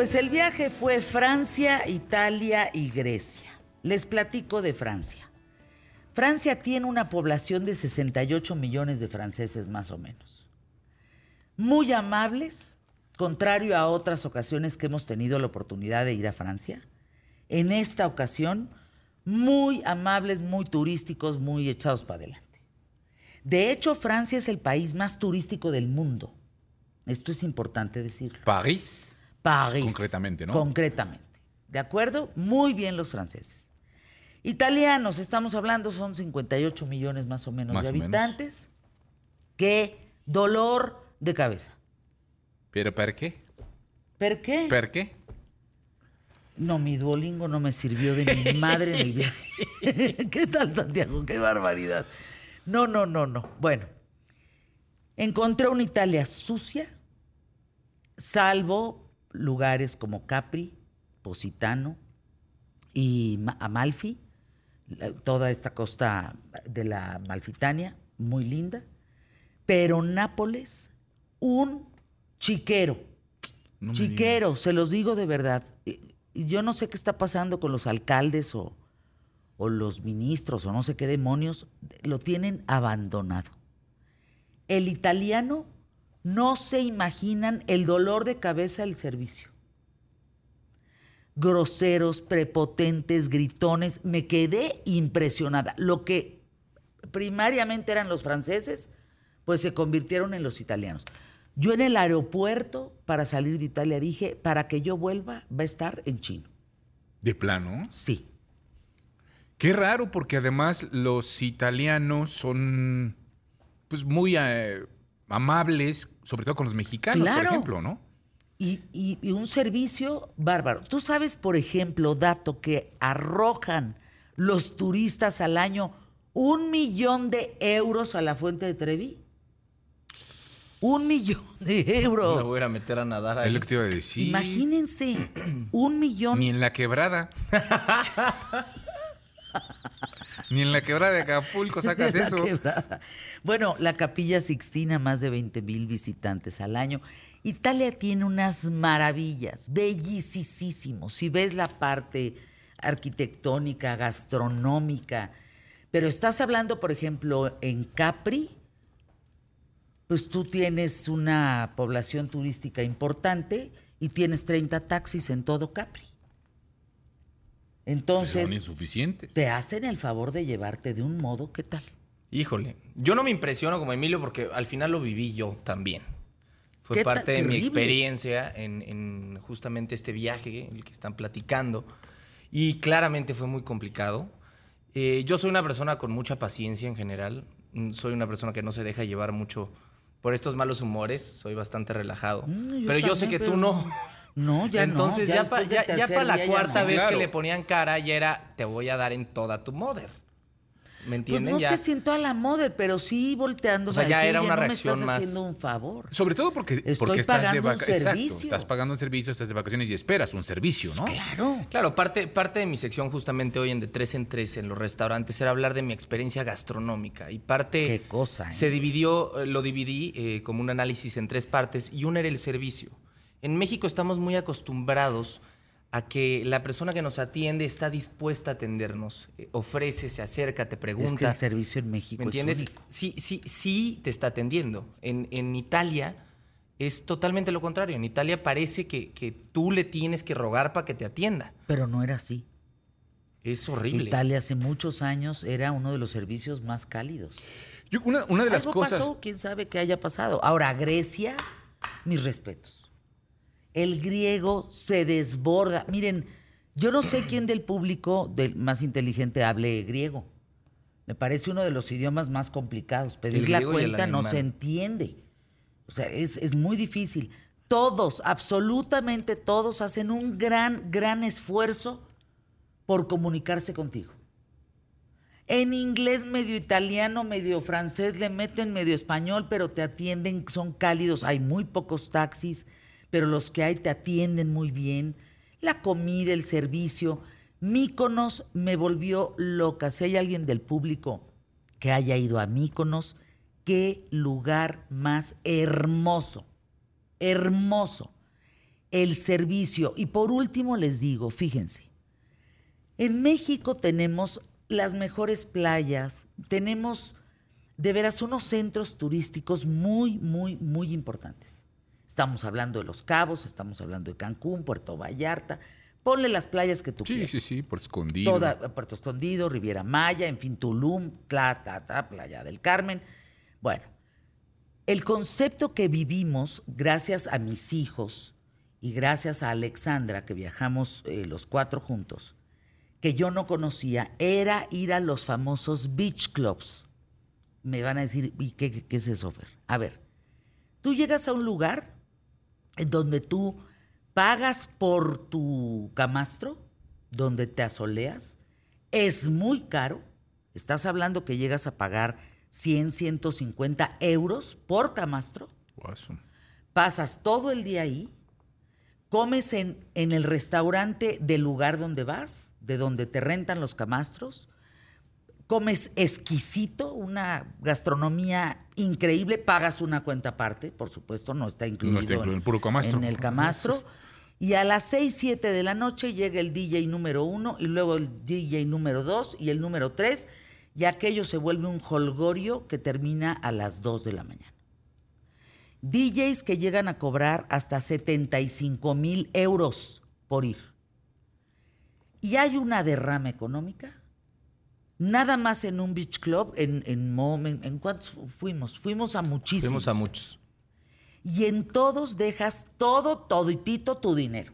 pues el viaje fue Francia, Italia y Grecia. Les platico de Francia. Francia tiene una población de 68 millones de franceses más o menos. Muy amables, contrario a otras ocasiones que hemos tenido la oportunidad de ir a Francia. En esta ocasión, muy amables, muy turísticos, muy echados para adelante. De hecho, Francia es el país más turístico del mundo. Esto es importante decirlo. París. París. Concretamente, ¿no? Concretamente. ¿De acuerdo? Muy bien los franceses. Italianos, estamos hablando, son 58 millones más o menos Más de menos. habitantes. Qué dolor de cabeza. ¿Pero por qué? ¿Per qué? ¿Por qué? No, mi Duolingo no me sirvió de mi madre en el viaje. ¿Qué tal, Santiago? ¡Qué barbaridad! No, no, no, no. Bueno, encontré una Italia sucia, salvo lugares como Capri, Positano y Ma- Amalfi, toda esta costa de la Malfitania, muy linda. Pero Nápoles, un chiquero. No Chiquero, se los digo de verdad. Yo no sé qué está pasando con los alcaldes o, o los ministros o no sé qué demonios, lo tienen abandonado. El italiano no se imaginan el dolor de cabeza del servicio. Groseros, prepotentes, gritones, me quedé impresionada. Lo que primariamente eran los franceses, pues se convirtieron en los italianos. Yo en el aeropuerto para salir de Italia dije, para que yo vuelva va a estar en chino. ¿De plano? Sí. Qué raro, porque además los italianos son pues muy eh, amables, sobre todo con los mexicanos, por ejemplo, ¿no? Y, y- y un servicio bárbaro. Tú sabes, por ejemplo, dato que arrojan los turistas al año un millón de euros a la fuente de Trevi. Un millón de Me euros. voy a ir a meter a nadar ahí. Es lo que te iba a decir. Imagínense, un millón. Ni en la quebrada. Ni en la quebrada de Acapulco sacas La eso. quebrada. Bueno, la Capilla Sixtina, más de 20 mil visitantes al año. Italia tiene unas maravillas, bellísimos. Si ves la parte arquitectónica, gastronómica, pero estás hablando, por ejemplo, en Capri, pues tú tienes una población turística importante y tienes 30 taxis en todo Capri. Entonces, Son insuficientes. te hacen el favor de llevarte de un modo, ¿qué tal? Híjole, yo no me impresiono como Emilio porque al final lo viví yo también. Fue ¿Qué tan parte de mi experiencia en, en justamente este viaje, el que están platicando. Y claramente fue muy complicado. Eh, yo soy una persona con mucha paciencia en general. Mm, Soy una persona que no se deja llevar mucho por estos malos humores. Soy bastante relajado. Mm, yo pero yo sé también, que tú no. No, ya no, Entonces ya ya, ya, para la cuarta no. vez Claro. que le ponían cara ya era te voy a dar en toda tu mother. ¿Me Pues entienden? no ya. se siento a la moda, pero sí volteando. O sea, ya era una no reacción me estás más- haciendo un favor. Sobre todo porque, Estoy porque estás de pagando un vacaciones. Exacto. Estás pagando un servicio, estás de vacaciones y esperas un servicio, ¿no? Claro. Claro, parte, parte de mi sección justamente hoy en De Tres en Tres en los restaurantes era hablar de mi experiencia gastronómica. Y parte Qué cosa, ¿eh? se dividió, eh, lo dividí eh, como un análisis en tres partes y una era el servicio. En México estamos muy acostumbrados a que la persona que nos atiende está dispuesta a atendernos, eh, ofrece, se acerca, te pregunta. Es que el servicio en México ¿Me entiendes? es único. Sí, sí, sí te está atendiendo. En, en Italia es totalmente lo contrario. En Italia parece que, que tú le tienes que rogar para que te atienda. Pero no era así. Es horrible. Italia hace muchos años era uno de los servicios más cálidos. Yo- una, una de las Algo cosas. pasó, quién sabe qué haya pasado. Ahora, Grecia, mis respetos. El griego se desborda. Miren, yo no sé quién del público del más inteligente hable griego. Me parece uno de los idiomas más complicados. Pedir la cuenta no se entiende. O sea, es, es muy difícil. Todos, absolutamente todos, hacen un gran, gran esfuerzo por comunicarse contigo. En inglés, medio italiano, medio francés, le meten medio español, pero te atienden, son cálidos. Hay muy pocos taxis, pero los que hay te atienden muy bien. La comida, el servicio. Míconos me volvió loca. Si hay alguien del público que haya ido a Míconos, qué lugar más hermoso. Hermoso. el servicio. Y por último les digo, fíjense, en México tenemos las mejores playas, tenemos de veras unos centros turísticos muy, muy, muy importantes. Estamos hablando de Los Cabos, estamos hablando de Cancún, Puerto Vallarta. Ponle las playas que tú Sí, quieras. sí, sí, por escondido. Toda, Puerto Escondido, Riviera Maya, en fin, Tulum, Tla, Playa del Carmen. Bueno, el concepto que vivimos gracias a mis hijos y gracias a Alexandra, que viajamos eh, los cuatro juntos, que yo no conocía, era ir a los famosos beach clubs. Me van a decir, ¿y qué, qué- qué es eso, Fer? A ver, tú llegas a un lugar en donde tú pagas por tu camastro, donde te asoleas, es muy caro. Estás hablando que llegas a pagar 100, 150 euros por camastro. Guaso. Pasas todo el día ahí, comes en, en el restaurante del lugar donde vas, de donde te rentan los camastros, comes exquisito, una gastronomía increíble, pagas una cuenta aparte, por supuesto, no está incluido, está incluido en el puro camastro. en el camastro. Y a las 6, 7 de la noche llega el DJ número uno y luego el DJ número 2 y el número 3 y aquello se vuelve un holgorio que termina a las 2 de la mañana. DJs que llegan a cobrar hasta 75 mil euros por ir. Y hay una derrama económica. Nada más en un beach club, en, en, en, ¿en cuántos fu- fuimos? Fuimos a muchísimos. Fuimos a muchos. Y en todos dejas todo, toditito tu dinero.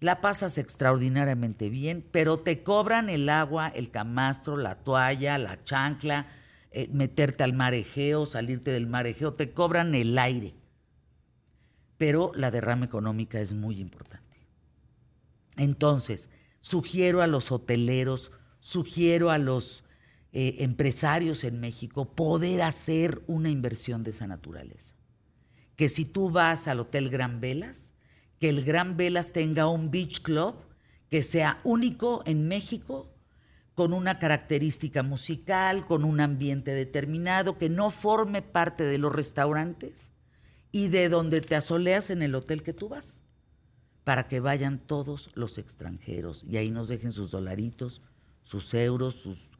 La pasas extraordinariamente bien, pero te cobran el agua, el camastro, la toalla, la chancla, eh, meterte al mar Egeo, salirte del mar Egeo, te cobran el aire. Pero la derrama económica es muy importante. Entonces, sugiero a los hoteleros, sugiero a los eh, empresarios en México poder hacer una inversión de esa naturaleza. Que si tú vas al Hotel Gran Velas, que el Gran Velas tenga un beach club que sea único en México, con una característica musical, con un ambiente determinado, que no forme parte de los restaurantes y de donde te asoleas en el hotel que tú vas, para que vayan todos los extranjeros y ahí nos dejen sus dolaritos, sus euros, sus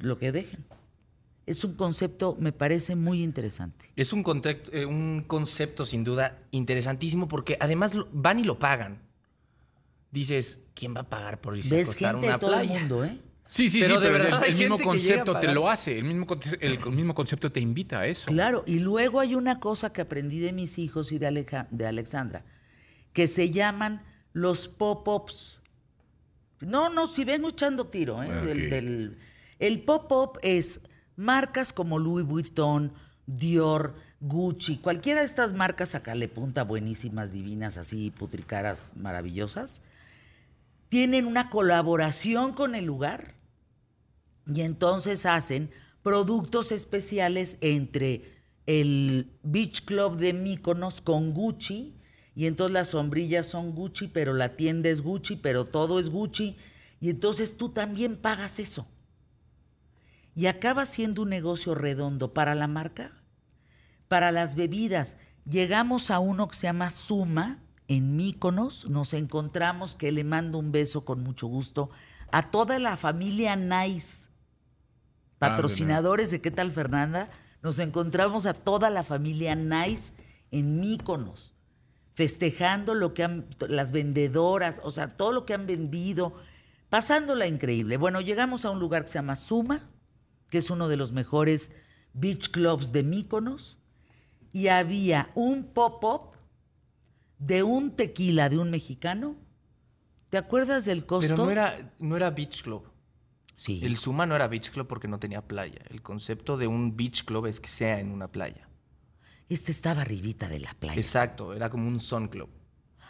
lo que dejen. Es un concepto, me parece muy interesante. Es un, contec- eh, un concepto sin duda interesantísimo porque además lo- van y lo pagan. Dices, ¿quién va a pagar por irse Ves acostar a gente una de todo el mundo, ¿eh? Sí, sí, Pero sí, de pero el- verdad el, mismo concepto te lo hace. El mismo, el mismo concepto te invita a eso. Claro, y luego hay una cosa que aprendí de mis hijos y de, Aleja- de Alexandra, que se llaman los pop-ups. No, no, si vengo echando tiro. ¿eh? Ok. Del- del- el pop-up es marcas como Louis Vuitton, Dior, Gucci, cualquiera de estas marcas, sacale punta, buenísimas, divinas, así, putricaras, maravillosas, tienen una colaboración con el lugar y entonces hacen productos especiales entre el Beach Club de Mykonos con Gucci. Y entonces las sombrillas son Gucci, pero la tienda es Gucci, pero todo es Gucci. Y entonces tú también pagas eso. Y acaba siendo un negocio redondo para la marca, para las bebidas. Llegamos a uno que se llama Suma en Míconos. Nos encontramos que le mando un beso con mucho gusto a toda la familia Nice, patrocinadores de ¿Qué tal Fernanda? Nos encontramos a toda la familia Nice en Míconos, festejando lo que han, las vendedoras, o sea, todo lo que han vendido, pasándola increíble. Bueno, llegamos a un lugar que se llama Suma, que es uno de los mejores beach clubs de Míconos, y había un pop-up de un tequila de un mexicano. ¿Te acuerdas del costo? Pero no era, no era Beach Club. Sí. El Suma no era Beach Club porque no tenía playa. El concepto de un Beach Club es que sea en una playa. Este estaba arribita de la playa. Exacto, era como un Sun Club.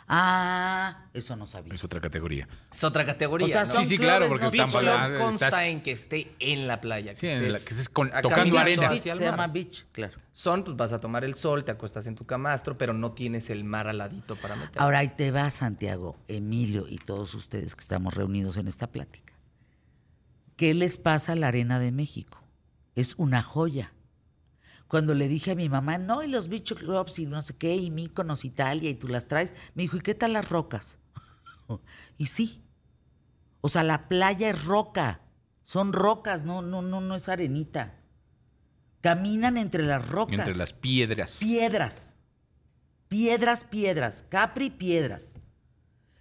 Ah, eso no sabía. Es otra categoría. Es otra categoría. O sea, ¿no? Sí, sí, claro, porque no Beach Club consta estás- en que esté en la playa. Que Sí, en la- estés que estés con- tocando arena. Beach, hacia el se llama beach, claro. Son, pues vas a tomar el sol, te acuestas en tu camastro, pero no tienes el mar al ladito para meter. Ahora ahí te va Santiago, Emilio y todos ustedes que estamos reunidos en esta plática. ¿Qué les pasa a la Arena de México? Es una joya. Cuando le dije a mi mamá, no, y los beach clubs y no sé qué, y Míconos, Italia, y tú las traes, me dijo, ¿y qué tal las rocas? y sí. O sea, la playa es roca. Son rocas, no, no, no, no es arenita. Caminan entre las rocas. Entre las piedras. Piedras. Piedras, piedras. Capri, piedras.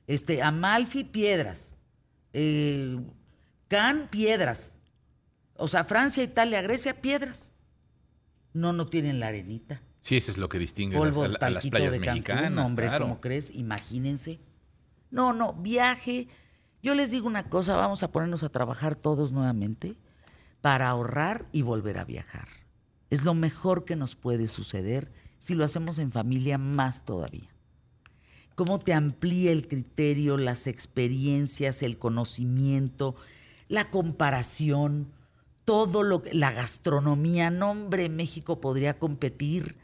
Este, Amalfi, piedras. Eh, Can, piedras. O sea, Francia, Italia, Grecia, piedras. No, no tienen la arenita. Sí, eso es lo que distingue a las, Polvo, a las playas de Cancún, mexicanas. hombre, claro. ¿cómo crees? Imagínense. No, no, viaje. Yo les digo una cosa, vamos a ponernos a trabajar todos nuevamente para ahorrar y volver a viajar. Es lo mejor que nos puede suceder si lo hacemos en familia más todavía. Cómo te amplía el criterio, las experiencias, el conocimiento, la comparación, todo lo que la gastronomía, no hombre, México podría competir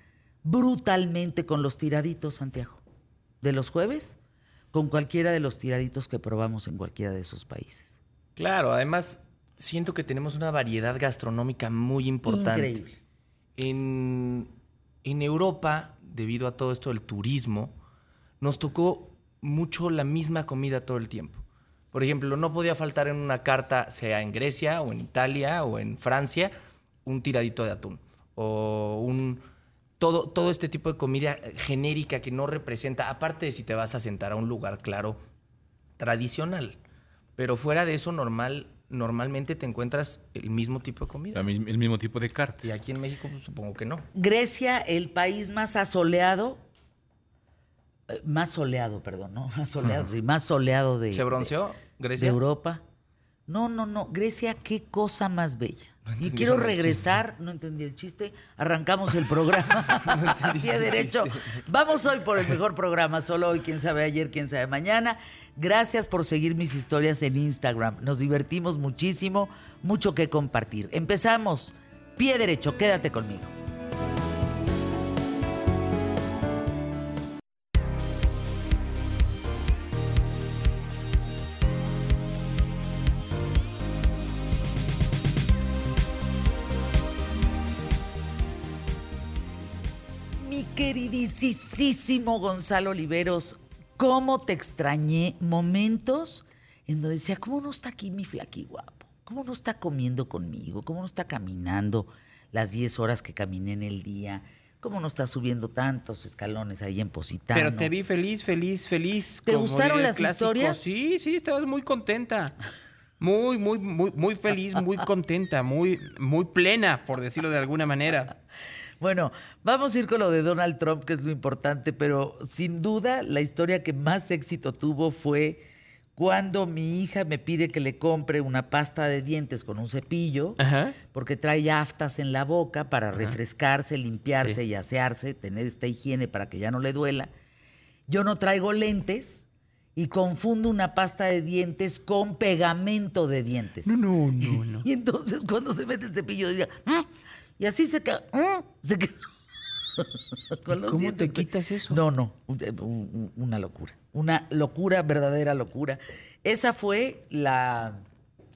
brutalmente con los tiraditos, Santiago. De los jueves, con cualquiera de los tiraditos que probamos en cualquiera de esos países. Claro, además siento que tenemos una variedad gastronómica muy importante. Increíble. En, en Europa, debido a todo esto del turismo, nos tocó mucho la misma comida todo el tiempo. Por ejemplo, no podía faltar en una carta, sea en Grecia o en Italia o en Francia, un tiradito de atún o un todo, todo este tipo de comida genérica que no representa, aparte de si te vas a sentar a un lugar, claro, tradicional. Pero fuera de eso, normal, normalmente te encuentras el mismo tipo de comida. El mismo tipo de carta. Y aquí en México, pues, supongo que no. Grecia, el país más asoleado, más soleado, perdón, no, más soleado, sí, más soleado de, ¿Se bronceó de Grecia? Europa. No, no, no, Grecia, qué cosa más bella. y quiero regresar, no entendí el chiste, arrancamos el programa a pie derecho. Vamos hoy por el mejor programa, solo hoy, quién sabe ayer, quién sabe mañana. Gracias por seguir mis historias en Instagram. Nos divertimos muchísimo, mucho que compartir. Empezamos, pie derecho, quédate conmigo. Queridísimo Gonzalo Oliveros, ¿cómo te extrañé? Momentos en donde decía, ¿cómo no está aquí mi flaqui guapo? ¿Cómo no está comiendo conmigo? ¿Cómo no está caminando las 10 horas que caminé en el día? ¿Cómo no está subiendo tantos escalones ahí en Positano? Pero te vi feliz, feliz, feliz. ¿Te como gustaron las clásico. historias? Sí, sí, estabas muy contenta. Muy, muy, muy, muy feliz, muy contenta, muy, muy plena, por decirlo de alguna manera. Bueno, vamos a ir con lo de Donald Trump, que es lo importante, pero sin duda la historia que más éxito tuvo fue cuando mi hija me pide que le compre una pasta de dientes con un cepillo, Ajá. porque trae aftas en la boca para refrescarse, limpiarse Sí. y asearse, tener esta higiene para que ya no le duela. Yo no traigo lentes y confundo una pasta de dientes con pegamento de dientes. No, no, no, no. Y entonces cuando se mete el cepillo, diga, "Mm", y así se. Con los ¿Cómo te quitas eso? No, no, un- un- una locura. Una locura, verdadera locura. Esa fue la,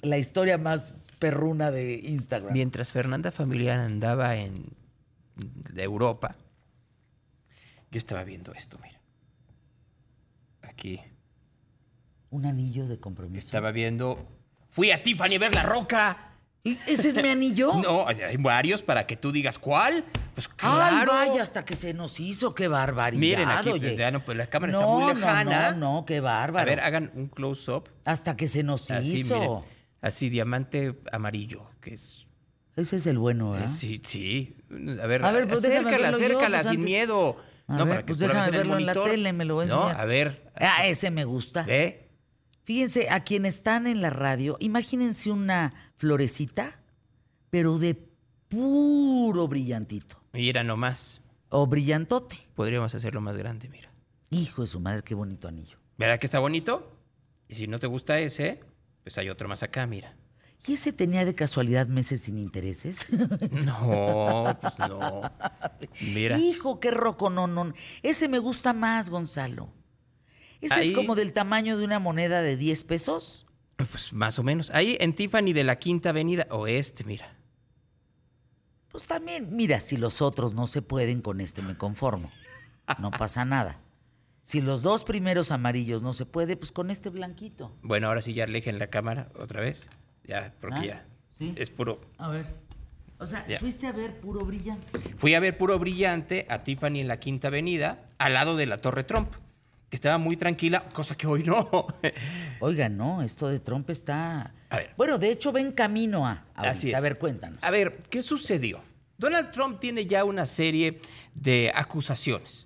la historia más perruna de Instagram. Mientras Fernanda Familiar andaba en de Europa, yo estaba viendo esto, mira. Aquí. Un anillo de compromiso. Estaba viendo. Fui a Tiffany a ver la roca. ¿Y ¿Ese es mi anillo? No, hay varios para que tú digas cuál. Pues Ay, claro. vaya, hasta que se nos hizo, qué barbaridad. Miren aquí, oye. ya no, pues la cámara no, está muy no, lejana. No, no, qué bárbaro. A ver, hagan un close-up. hasta que se nos Así, hizo. miren. Así, diamante amarillo, que es. Ese es el bueno, ¿verdad? eh, sí, sí. A ver, A ver, pues acércala, yo, acércala, pues, sin antes. miedo. A no, ver, para que pues déjame en el verlo en la tele, me lo voy a No, enseñar. a ver. Ah, ese me gusta. ¿Ve? Fíjense, a quienes están en la radio, imagínense una florecita, pero de puro brillantito. Mira nomás. O brillantote. Podríamos hacerlo más grande, mira. Hijo de su madre, qué bonito anillo. ¿Verdad que está bonito? Y si no te gusta ese, pues hay otro más acá, mira. ¿Y ese tenía de casualidad meses sin intereses? No, pues no. Mira. Hijo, qué roco, no, no. Ese me gusta más, Gonzalo. Ese Ahí- es como del tamaño de una moneda de 10 pesos. Pues más o menos. Ahí en Tiffany de la Quinta Avenida Oeste, mira. Pues también, mira, si los otros no se pueden, con este me conformo. No pasa nada. Si los dos primeros amarillos no se puede, pues con este blanquito. Bueno, ahora sí ya alejen la cámara otra vez. Ya, porque Ah, ya. sí. Es puro. A ver. O sea, Ya. fuiste a ver puro brillante. Fui a ver puro brillante a Tiffany en la Quinta Avenida, al lado de la Torre Trump, que estaba muy tranquila, cosa que hoy no. Oiga, no, esto de Trump está. A ver. Bueno, de hecho, ven camino a. ahorita. Así es. A ver, cuéntanos. A ver, ¿qué sucedió? Donald Trump tiene ya una serie de acusaciones.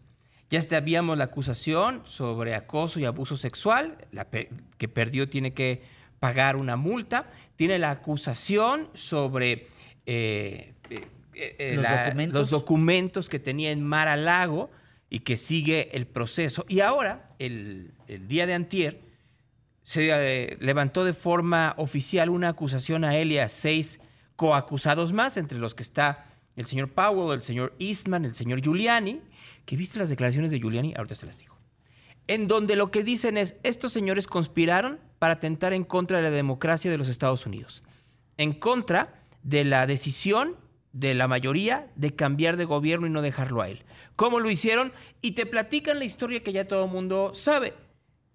Ya sabíamos la acusación sobre acoso y abuso sexual, la pe- que perdió tiene que pagar una multa. Tiene la acusación sobre eh, eh, eh, ¿Los la- documentos? los documentos que tenía en Mar a Lago y que sigue el proceso. Y ahora, el, día de antier, se eh, levantó de forma oficial una acusación a él y a seis coacusados más, entre los que está el señor Powell, el señor Eastman, el señor Giuliani, que viste las declaraciones de Giuliani, ahorita se las digo, en donde lo que dicen es, estos señores conspiraron para atentar en contra de la democracia de los Estados Unidos, en contra de la decisión de la mayoría de cambiar de gobierno y no dejarlo a él. ¿Cómo lo hicieron? Y te platican la historia que ya todo el mundo sabe.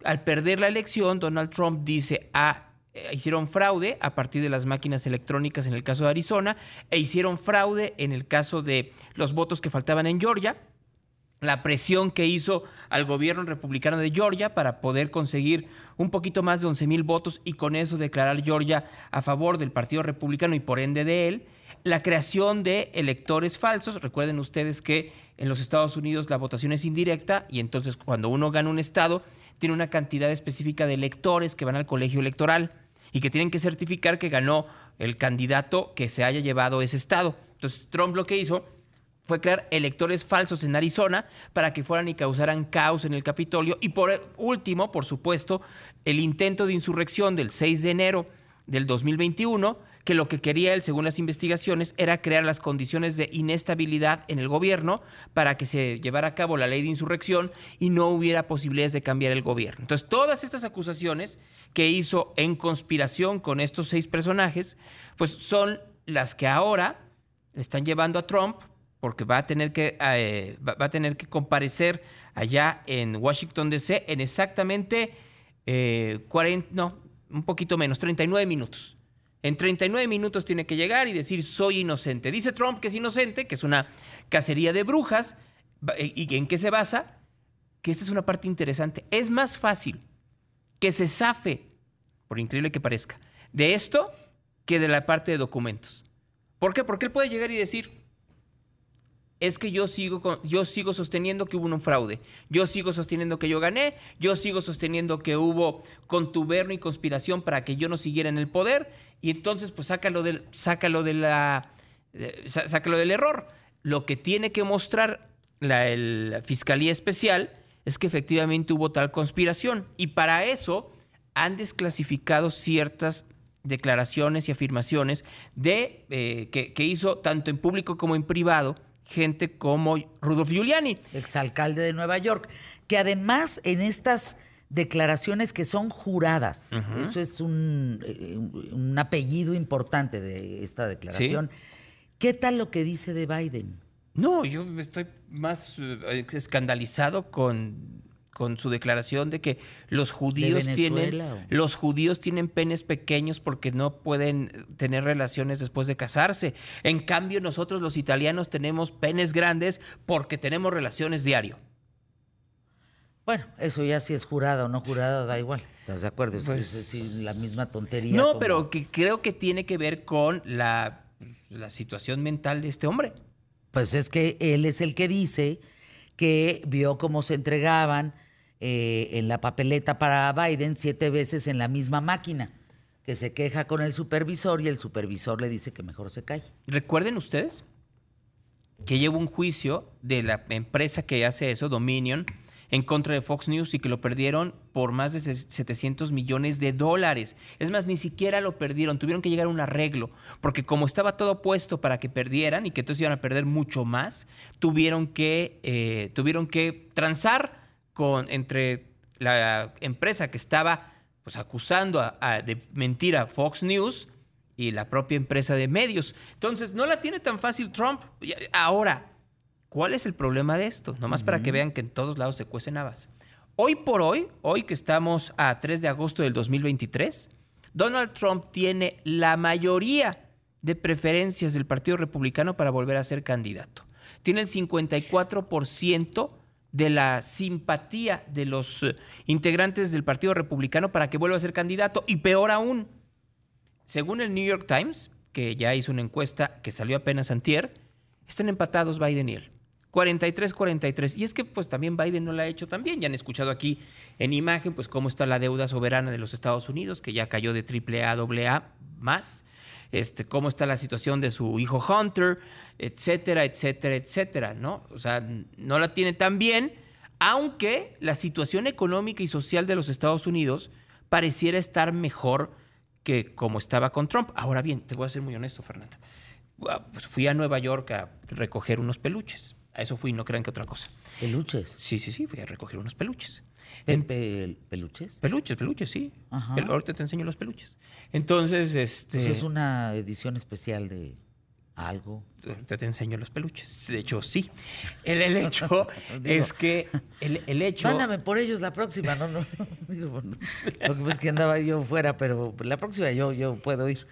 Al perder la elección, Donald Trump dice, ah, eh, hicieron fraude a partir de las máquinas electrónicas en el caso de Arizona, e hicieron fraude en el caso de los votos que faltaban en Georgia, la presión que hizo al gobierno republicano de Georgia para poder conseguir un poquito más de 11 mil votos y con eso declarar Georgia a favor del Partido Republicano y por ende de él. La creación de electores falsos. Recuerden ustedes que en los Estados Unidos la votación es indirecta y entonces cuando uno gana un estado tiene una cantidad específica de electores que van al colegio electoral y que tienen que certificar que ganó el candidato que se haya llevado ese estado. Entonces Trump lo que hizo fue crear electores falsos en Arizona para que fueran y causaran caos en el Capitolio. Y por último, por supuesto, el intento de insurrección del 6 de enero del 2021, que lo que quería él, según las investigaciones, era crear las condiciones de inestabilidad en el gobierno para que se llevara a cabo la ley de insurrección y no hubiera posibilidades de cambiar el gobierno. Entonces, todas estas acusaciones que hizo en conspiración con estos seis personajes, pues son las que ahora están llevando a Trump porque va a tener que, eh, va, a tener que comparecer allá en Washington, D.C. en exactamente eh, 40, no, un poquito menos, 39 minutos. En 39 minutos tiene que llegar y decir soy inocente. Dice Trump que es inocente, que es una cacería de brujas. Ba- ¿Y en qué se basa? Que esta es una parte interesante. Es más fácil que se zafe, por increíble que parezca, de esto que de la parte de documentos. ¿Por qué? Porque él puede llegar y decir, es que yo sigo, yo sigo sosteniendo que hubo un fraude, yo sigo sosteniendo que yo gané, yo sigo sosteniendo que hubo contubernio y conspiración para que yo no siguiera en el poder, y entonces pues sácalo del, sácalo de la, sá- sácalo del error. Lo que tiene que mostrar la, Fiscalía Especial es que efectivamente hubo tal conspiración, y para eso han desclasificado ciertas declaraciones y afirmaciones de, eh, que hizo tanto en público como en privado gente como Rudolf Giuliani. exalcalde de Nueva York, que además en estas declaraciones que son juradas, eso es un, eh, un apellido importante de esta declaración, ¿qué tal lo que dice de Biden? No, yo estoy más eh, escandalizado con, con su declaración de que los judíos tienen o? los judíos tienen penes pequeños porque no pueden tener relaciones después de casarse. En cambio, nosotros los italianos tenemos penes grandes porque tenemos relaciones diario. Bueno, eso ya si es jurada o no jurada, da igual. ¿Estás de acuerdo? Es- Pues- es, es la misma tontería. No, como- pero que creo que tiene que ver con la, la situación mental de este hombre. Pues es que él es el que dice que vio cómo se entregaban eh, en la papeleta para Biden siete veces en la misma máquina, que se queja con el supervisor y el supervisor le dice que mejor se calle. ¿Recuerden ustedes que lleva un juicio de la empresa que hace eso, Dominion, en contra de Fox News y que lo perdieron por más de 700 millones de dólares? Es más, ni siquiera lo perdieron, tuvieron que llegar a un arreglo, porque como estaba todo puesto para que perdieran y que entonces iban a perder mucho más, tuvieron que, eh, tuvieron que transar con, entre la empresa que estaba pues, acusando a- a- de mentira a Fox News y la propia empresa de medios. Entonces, no la tiene tan fácil Trump. Ahora, ¿cuál es el problema de esto? Nomás para que vean que en todos lados se cuecen habas. Hoy por hoy, hoy que estamos a 3 de agosto del 2023, Donald Trump tiene la mayoría de preferencias del Partido Republicano para volver a ser candidato. Tiene el 54% de la simpatía de los eh, integrantes del Partido Republicano para que vuelva a ser candidato. Y peor aún, según el New York Times, que ya hizo una encuesta que salió apenas antier, están empatados Biden y él. 43-43. Y es que pues también Biden no la ha hecho tan bien. Ya han escuchado aquí en imagen pues cómo está la deuda soberana de los Estados Unidos, que ya cayó de triple A a más. Este, cómo está la situación de su hijo Hunter, etcétera, etcétera, etcétera, ¿no? O sea, no la tiene tan bien, aunque la situación económica y social de los Estados Unidos pareciera estar mejor que como estaba con Trump. Ahora bien, te voy a ser muy honesto, Fernanda. Pues fui a Nueva York a recoger unos peluches. A eso fui, no crean que otra cosa. ¿Peluches? Sí, sí, sí, fui a recoger unos peluches. ¿Peluches? Peluches, peluches, sí. Ajá. ahorita te enseño los peluches. Entonces, este... Pues es una edición especial de algo. Ahorita te enseño los peluches. De hecho, sí. El, hecho es que... El, hecho... Mándame por ellos la próxima, no, no. lo que pasa es que andaba yo fuera, pero la próxima yo, yo puedo ir.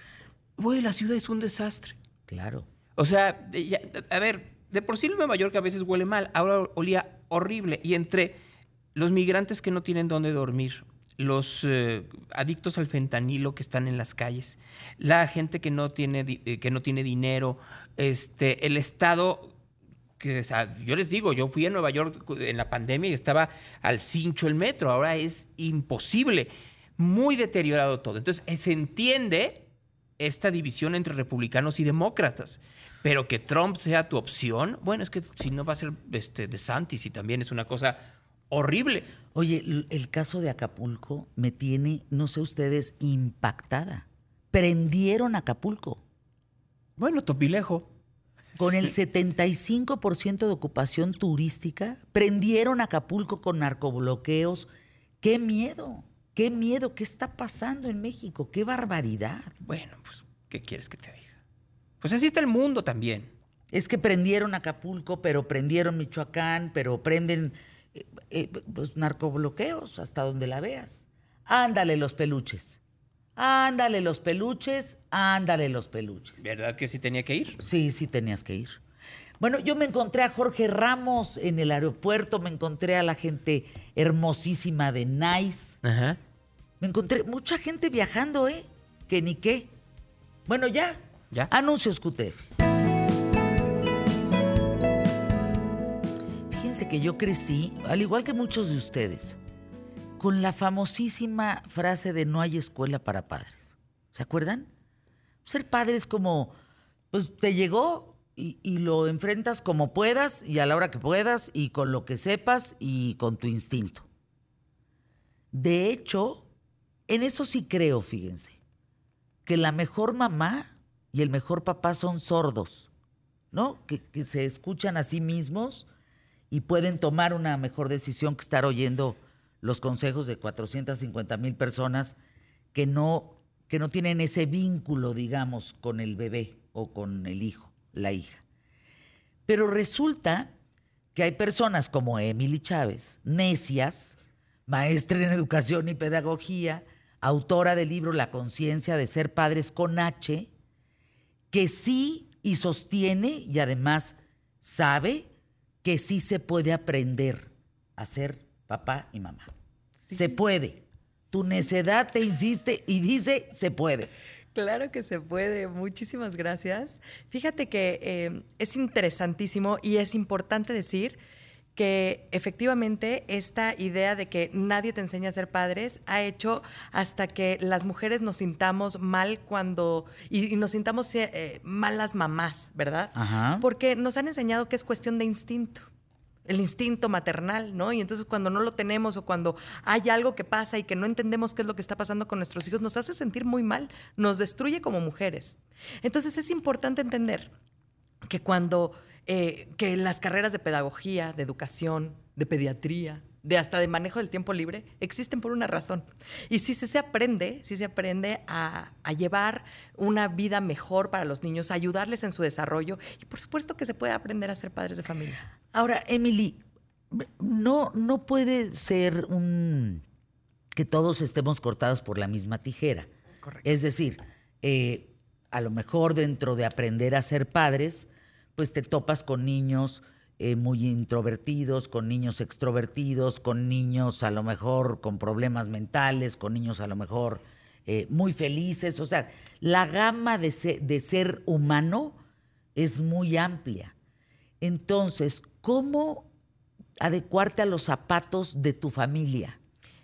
Güey, la ciudad es un desastre. Claro. O sea, a ver, de por sí Nueva York a veces huele mal, ahora olía horrible. Y entre los migrantes que no tienen dónde dormir, los eh, adictos al fentanilo que están en las calles, la gente que no tiene, eh, que no tiene dinero, este, el Estado que, yo les digo, yo fui a Nueva York en la pandemia y estaba al cincho el metro, ahora es imposible, muy deteriorado todo. Entonces, eh, se entiende esta división entre republicanos y demócratas. Pero que Trump sea tu opción, bueno, es que si no va a ser este, de Santis y también es una cosa horrible. Oye, el caso de Acapulco me tiene, no sé ustedes, impactada. Prendieron Acapulco. Bueno, Topilejo. Con el 75% de ocupación turística, prendieron Acapulco con narcobloqueos. ¡Qué miedo! ¡Qué miedo! ¿Qué está pasando en México? ¡Qué barbaridad! Bueno, pues, ¿qué quieres que te diga? Pues así está el mundo también. Es que prendieron Acapulco, pero prendieron Michoacán, pero prenden eh, eh, pues, narcobloqueos hasta donde la veas. Ándale los peluches. Ándale los peluches, ándale los peluches. ¿Verdad que sí tenía que ir? Sí, sí tenías que ir. Bueno, yo me encontré a Jorge Ramos en el aeropuerto, me encontré a la gente hermosísima de Nice. Ajá. Me encontré mucha gente viajando, ¿eh? Que ni qué. Bueno, ya, ¿Ya? Anuncios QTF. Fíjense que yo crecí, al igual que muchos de ustedes, con la famosísima frase de no hay escuela para padres. ¿Se acuerdan? Ser padre es como, pues te llegó y, lo enfrentas como puedas y a la hora que puedas y con lo que sepas y con tu instinto. De hecho, en eso sí creo, fíjense, que la mejor mamá y el mejor papá son sordos, ¿no? Que, se escuchan a sí mismos y pueden tomar una mejor decisión que estar oyendo los consejos de 450 mil personas que no, que no tienen ese vínculo, digamos, con el bebé o con el hijo, la hija. Pero resulta que hay personas como Emily Chávez, necias, maestra en educación y pedagogía, autora del libro La conciencia de ser padres con H, que sí y sostiene y además sabe que sí se puede aprender a ser papá y mamá. Se puede. Tu necedad te insiste y dice, se puede. Claro que se puede. Muchísimas gracias. Fíjate que eh, es interesantísimo y es importante decir que efectivamente esta idea de que nadie te enseña a ser padres ha hecho hasta que las mujeres nos sintamos mal cuando y, nos sintamos eh, malas mamás, ¿verdad? Porque nos han enseñado que es cuestión de instinto el instinto maternal, ¿no? Y entonces cuando no lo tenemos o cuando hay algo que pasa y que no entendemos qué es lo que está pasando con nuestros hijos, nos hace sentir muy mal, nos destruye como mujeres. Entonces es importante entender que cuando eh, que las carreras de pedagogía, de educación, de pediatría, de hasta de manejo del tiempo libre, existen por una razón. Y si se, aprende, si se aprende a, a, llevar una vida mejor para los niños, a ayudarles en su desarrollo, y por supuesto que se puede aprender a ser padres de familia. Ahora, Emily, no, no puede ser un que todos estemos cortados por la misma tijera. Es decir, eh, a lo mejor dentro de aprender a ser padres, pues te topas con niños eh, muy introvertidos, con niños extrovertidos, con niños a lo mejor con problemas mentales, con niños a lo mejor eh, muy felices. O sea, la gama de de ser humano es muy amplia. Entonces, ¿cómo adecuarte a los zapatos de tu familia?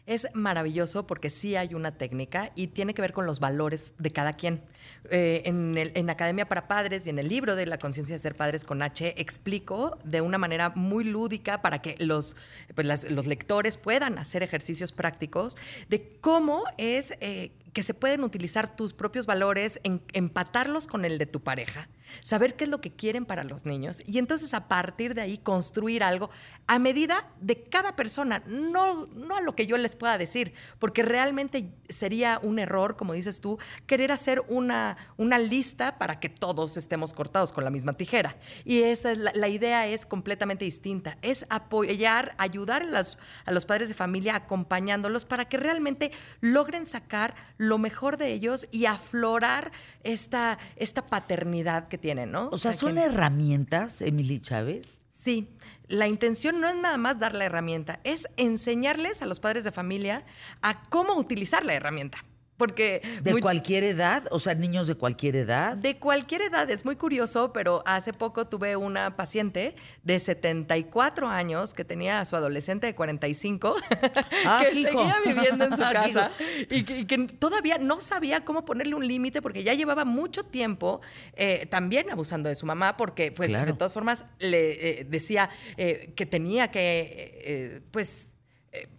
Es maravilloso porque sí hay una técnica y tiene que ver con los valores de cada quien. Eh, en, en, Academia para Padres y en el libro de La conciencia de ser padres con H explico de una manera muy lúdica para que los, pues los lectores puedan hacer ejercicios prácticos de cómo es... Eh, que se pueden utilizar tus propios valores, en, empatarlos con el de tu pareja, saber qué es lo que quieren para los niños y entonces a partir de ahí construir algo a medida de cada persona, no, no a lo que yo les pueda decir, porque realmente sería un error, como dices tú, querer hacer una, una lista para que todos estemos cortados con la misma tijera. Y esa es la, idea es completamente distinta, es apoyar, ayudar a, a los padres de familia acompañándolos para que realmente logren sacar lo mejor de ellos y aflorar esta, esta paternidad que tienen, ¿no? O sea, ¿son herramientas, Emily Chávez? Sí, la intención no es nada más dar la herramienta, es enseñarles a los padres de familia a cómo utilizar la herramienta. Porque ¿De cualquier edad? O sea, niños de cualquier edad. De cualquier edad, es muy curioso, pero hace poco tuve una paciente de 74 años que tenía a su adolescente de 45 ah, que seguía viviendo en su ah, casa y que, todavía no sabía cómo ponerle un límite porque ya llevaba mucho tiempo eh, también abusando de su mamá porque pues de todas formas le eh, decía eh, que tenía que pues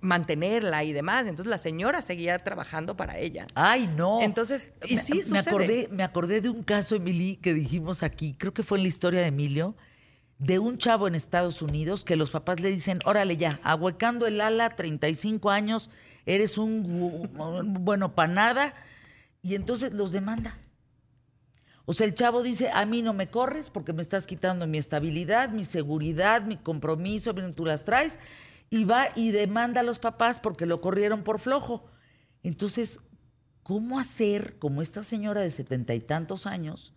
mantenerla y demás. Entonces la señora seguía trabajando para ella. Ay, no. Entonces, y sí, me, acordé, me acordé de un caso, Emily, que dijimos aquí, creo que fue en la historia de Emilio, de un chavo en Estados Unidos que los papás le dicen, órale ya, ahuecando el ala, 35 años, eres un, bueno para nada, y entonces los demanda. O sea, el chavo dice, a mí no me corres porque me estás quitando mi estabilidad, mi seguridad, mi compromiso, tú las traes y va y demanda a los papás porque lo corrieron por flojo. Entonces, ¿cómo hacer, como esta señora de setenta y tantos años,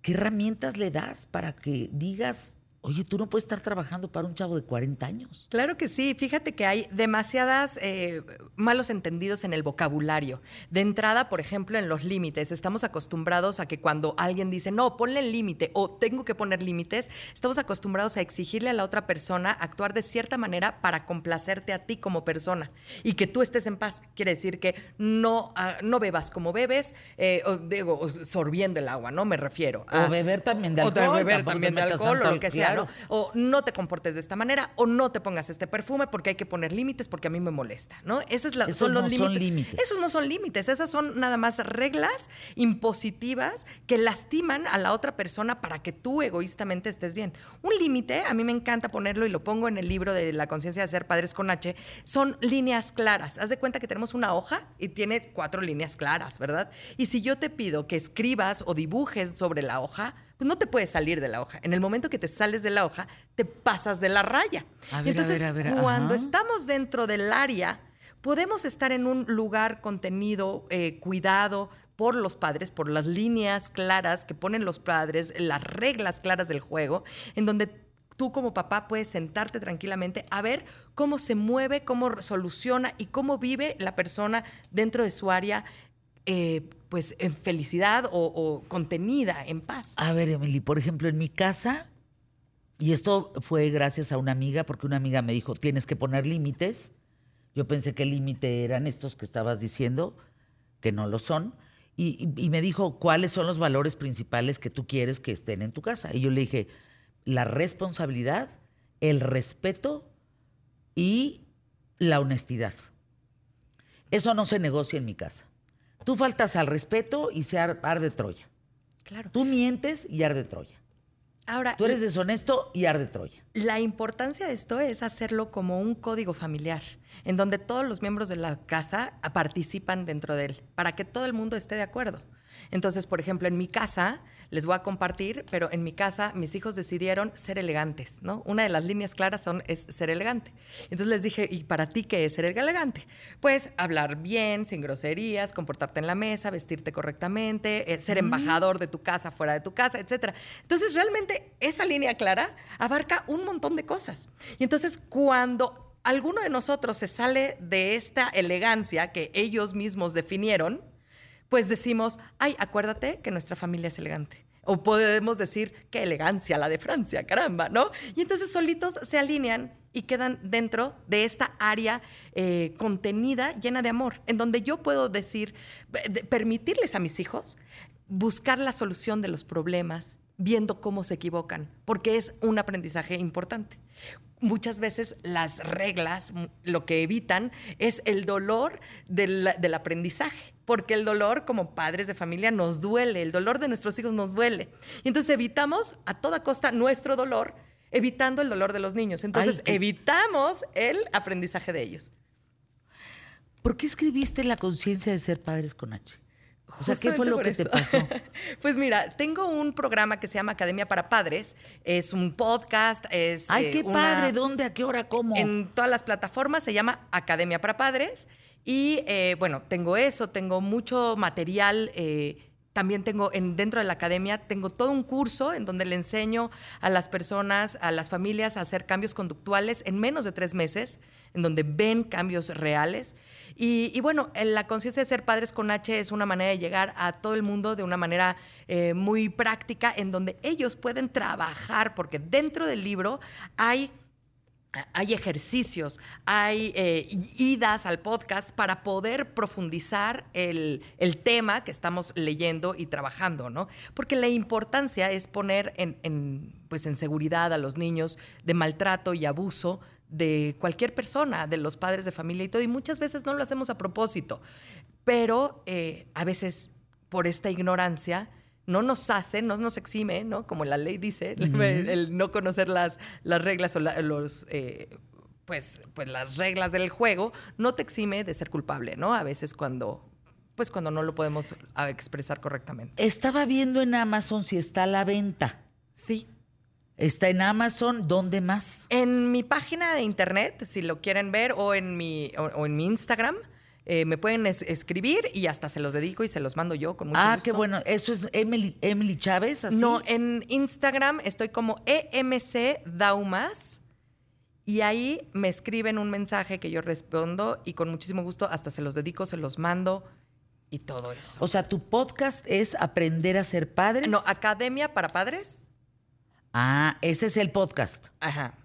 qué herramientas le das para que digas, Oye, tú no puedes estar trabajando para un chavo de 40 años. Claro que sí. Fíjate que hay demasiadas eh, malos entendidos en el vocabulario. De entrada, por ejemplo, en los límites. Estamos acostumbrados a que cuando alguien dice, no, ponle el límite o tengo que poner límites, estamos acostumbrados a exigirle a la otra persona actuar de cierta manera para complacerte a ti como persona y que tú estés en paz. Quiere decir que no, ah, no bebas como bebes, eh, o, digo, sorbiendo el agua, ¿no? Me refiero. A, o beber también de alcohol. O beber también de alcohol o lo que sea. O no te comportes de esta manera, o no te pongas este perfume porque hay que poner límites porque a mí me molesta, ¿no? La, Esos son los límites. Esos no son límites, esas son nada más reglas impositivas que lastiman a la otra persona para que tú egoístamente estés bien. Un límite, a mí me encanta ponerlo y lo pongo en el libro de la conciencia de ser padres con H, son líneas claras. Haz de cuenta que tenemos una hoja y tiene cuatro líneas claras, ¿verdad? Y si yo te pido que escribas o dibujes sobre la hoja, pues no te puedes salir de la hoja. En el momento que te sales de la hoja, te pasas de la raya. Entonces, cuando estamos dentro del área, podemos estar en un lugar contenido, eh, cuidado por los padres, por las líneas claras que ponen los padres, las reglas claras del juego, en donde tú como papá puedes sentarte tranquilamente a ver cómo se mueve, cómo soluciona y cómo vive la persona dentro de su área. Eh, pues en felicidad o, contenida, en paz. A ver, Emily, por ejemplo, en mi casa, y esto fue gracias a una amiga, porque una amiga me dijo, tienes que poner límites. Yo pensé que el límite eran estos que estabas diciendo, que no lo son. Y, y, me dijo, ¿cuáles son los valores principales que tú quieres que estén en tu casa? Y yo le dije, la responsabilidad, el respeto y la honestidad. Eso no se negocia en mi casa. Tú faltas al respeto y se arde Troya. Claro. Tú mientes y arde Troya. Ahora, Tú eres deshonesto y arde Troya. La importancia de esto es hacerlo como un código familiar, en donde todos los miembros de la casa participan dentro de él, para que todo el mundo esté de acuerdo. Entonces, por ejemplo, en mi casa, les voy a compartir, pero en mi casa mis hijos decidieron ser elegantes, ¿no? Una de las líneas claras son, es ser elegante. Entonces les dije, ¿y para ti qué es ser elegante? Pues hablar bien, sin groserías, comportarte en la mesa, vestirte correctamente, eh, ser embajador de tu casa, fuera de tu casa, etc. Entonces, realmente esa línea clara abarca un montón de cosas. Y entonces, cuando alguno de nosotros se sale de esta elegancia que ellos mismos definieron, pues decimos, ay, acuérdate que nuestra familia es elegante. O podemos decir, qué elegancia la de Francia, caramba, ¿no? Y entonces solitos se alinean y quedan dentro de esta área eh, contenida, llena de amor, en donde yo puedo decir, permitirles a mis hijos buscar la solución de los problemas, viendo cómo se equivocan, porque es un aprendizaje importante. Muchas veces las reglas lo que evitan es el dolor del, del aprendizaje porque el dolor como padres de familia nos duele, el dolor de nuestros hijos nos duele. Y entonces evitamos a toda costa nuestro dolor, evitando el dolor de los niños. Entonces evitamos el aprendizaje de ellos. ¿Por qué escribiste La conciencia de ser padres con H? O sea, ¿qué fue lo que te pasó? pues mira, tengo un programa que se llama Academia para Padres. Es un podcast, es. ¡Ay, qué eh, padre! ¿Dónde? ¿A qué hora? ¿Cómo? En todas las plataformas se llama Academia para Padres. Y eh, bueno, tengo eso, tengo mucho material. Eh, también tengo en, dentro de la academia, tengo todo un curso en donde le enseño a las personas, a las familias a hacer cambios conductuales en menos de tres meses, en donde ven cambios reales. Y, bueno, la conciencia de ser padres con H es una manera de llegar a todo el mundo de una manera eh, muy práctica, en donde ellos pueden trabajar, porque dentro del libro hay hay ejercicios, hay eh, idas al podcast para poder profundizar el, tema que estamos leyendo y trabajando, ¿no? Porque la importancia es poner en, pues en seguridad a los niños de maltrato y abuso de cualquier persona, de los padres de familia y todo, y muchas veces no lo hacemos a propósito, pero eh, a veces por esta ignorancia no nos hace, no nos exime, ¿no? Como la ley dice, el, no conocer las, las reglas o los, eh, pues, pues las reglas del juego, no te exime de ser culpable, ¿no? A veces cuando, pues cuando no lo podemos ah, expresar correctamente. Estaba viendo en Amazon si está a la venta. Sí. Está en Amazon, ¿dónde más? En mi página de internet, si lo quieren ver, o en mi, o en mi Instagram, eh, me pueden escribir y hasta se los dedico y se los mando yo con mucho ah, gusto. Ah, qué bueno. ¿Eso es Emily, Emily Chávez? ¿así? No, en Instagram estoy como EMC Daumas y ahí me escriben un mensaje que yo respondo y con muchísimo gusto hasta se los dedico, se los mando y todo eso. O sea, tu podcast es Aprender a ser padres. No, Academia para Padres. Ah, ese es el podcast. Ajá.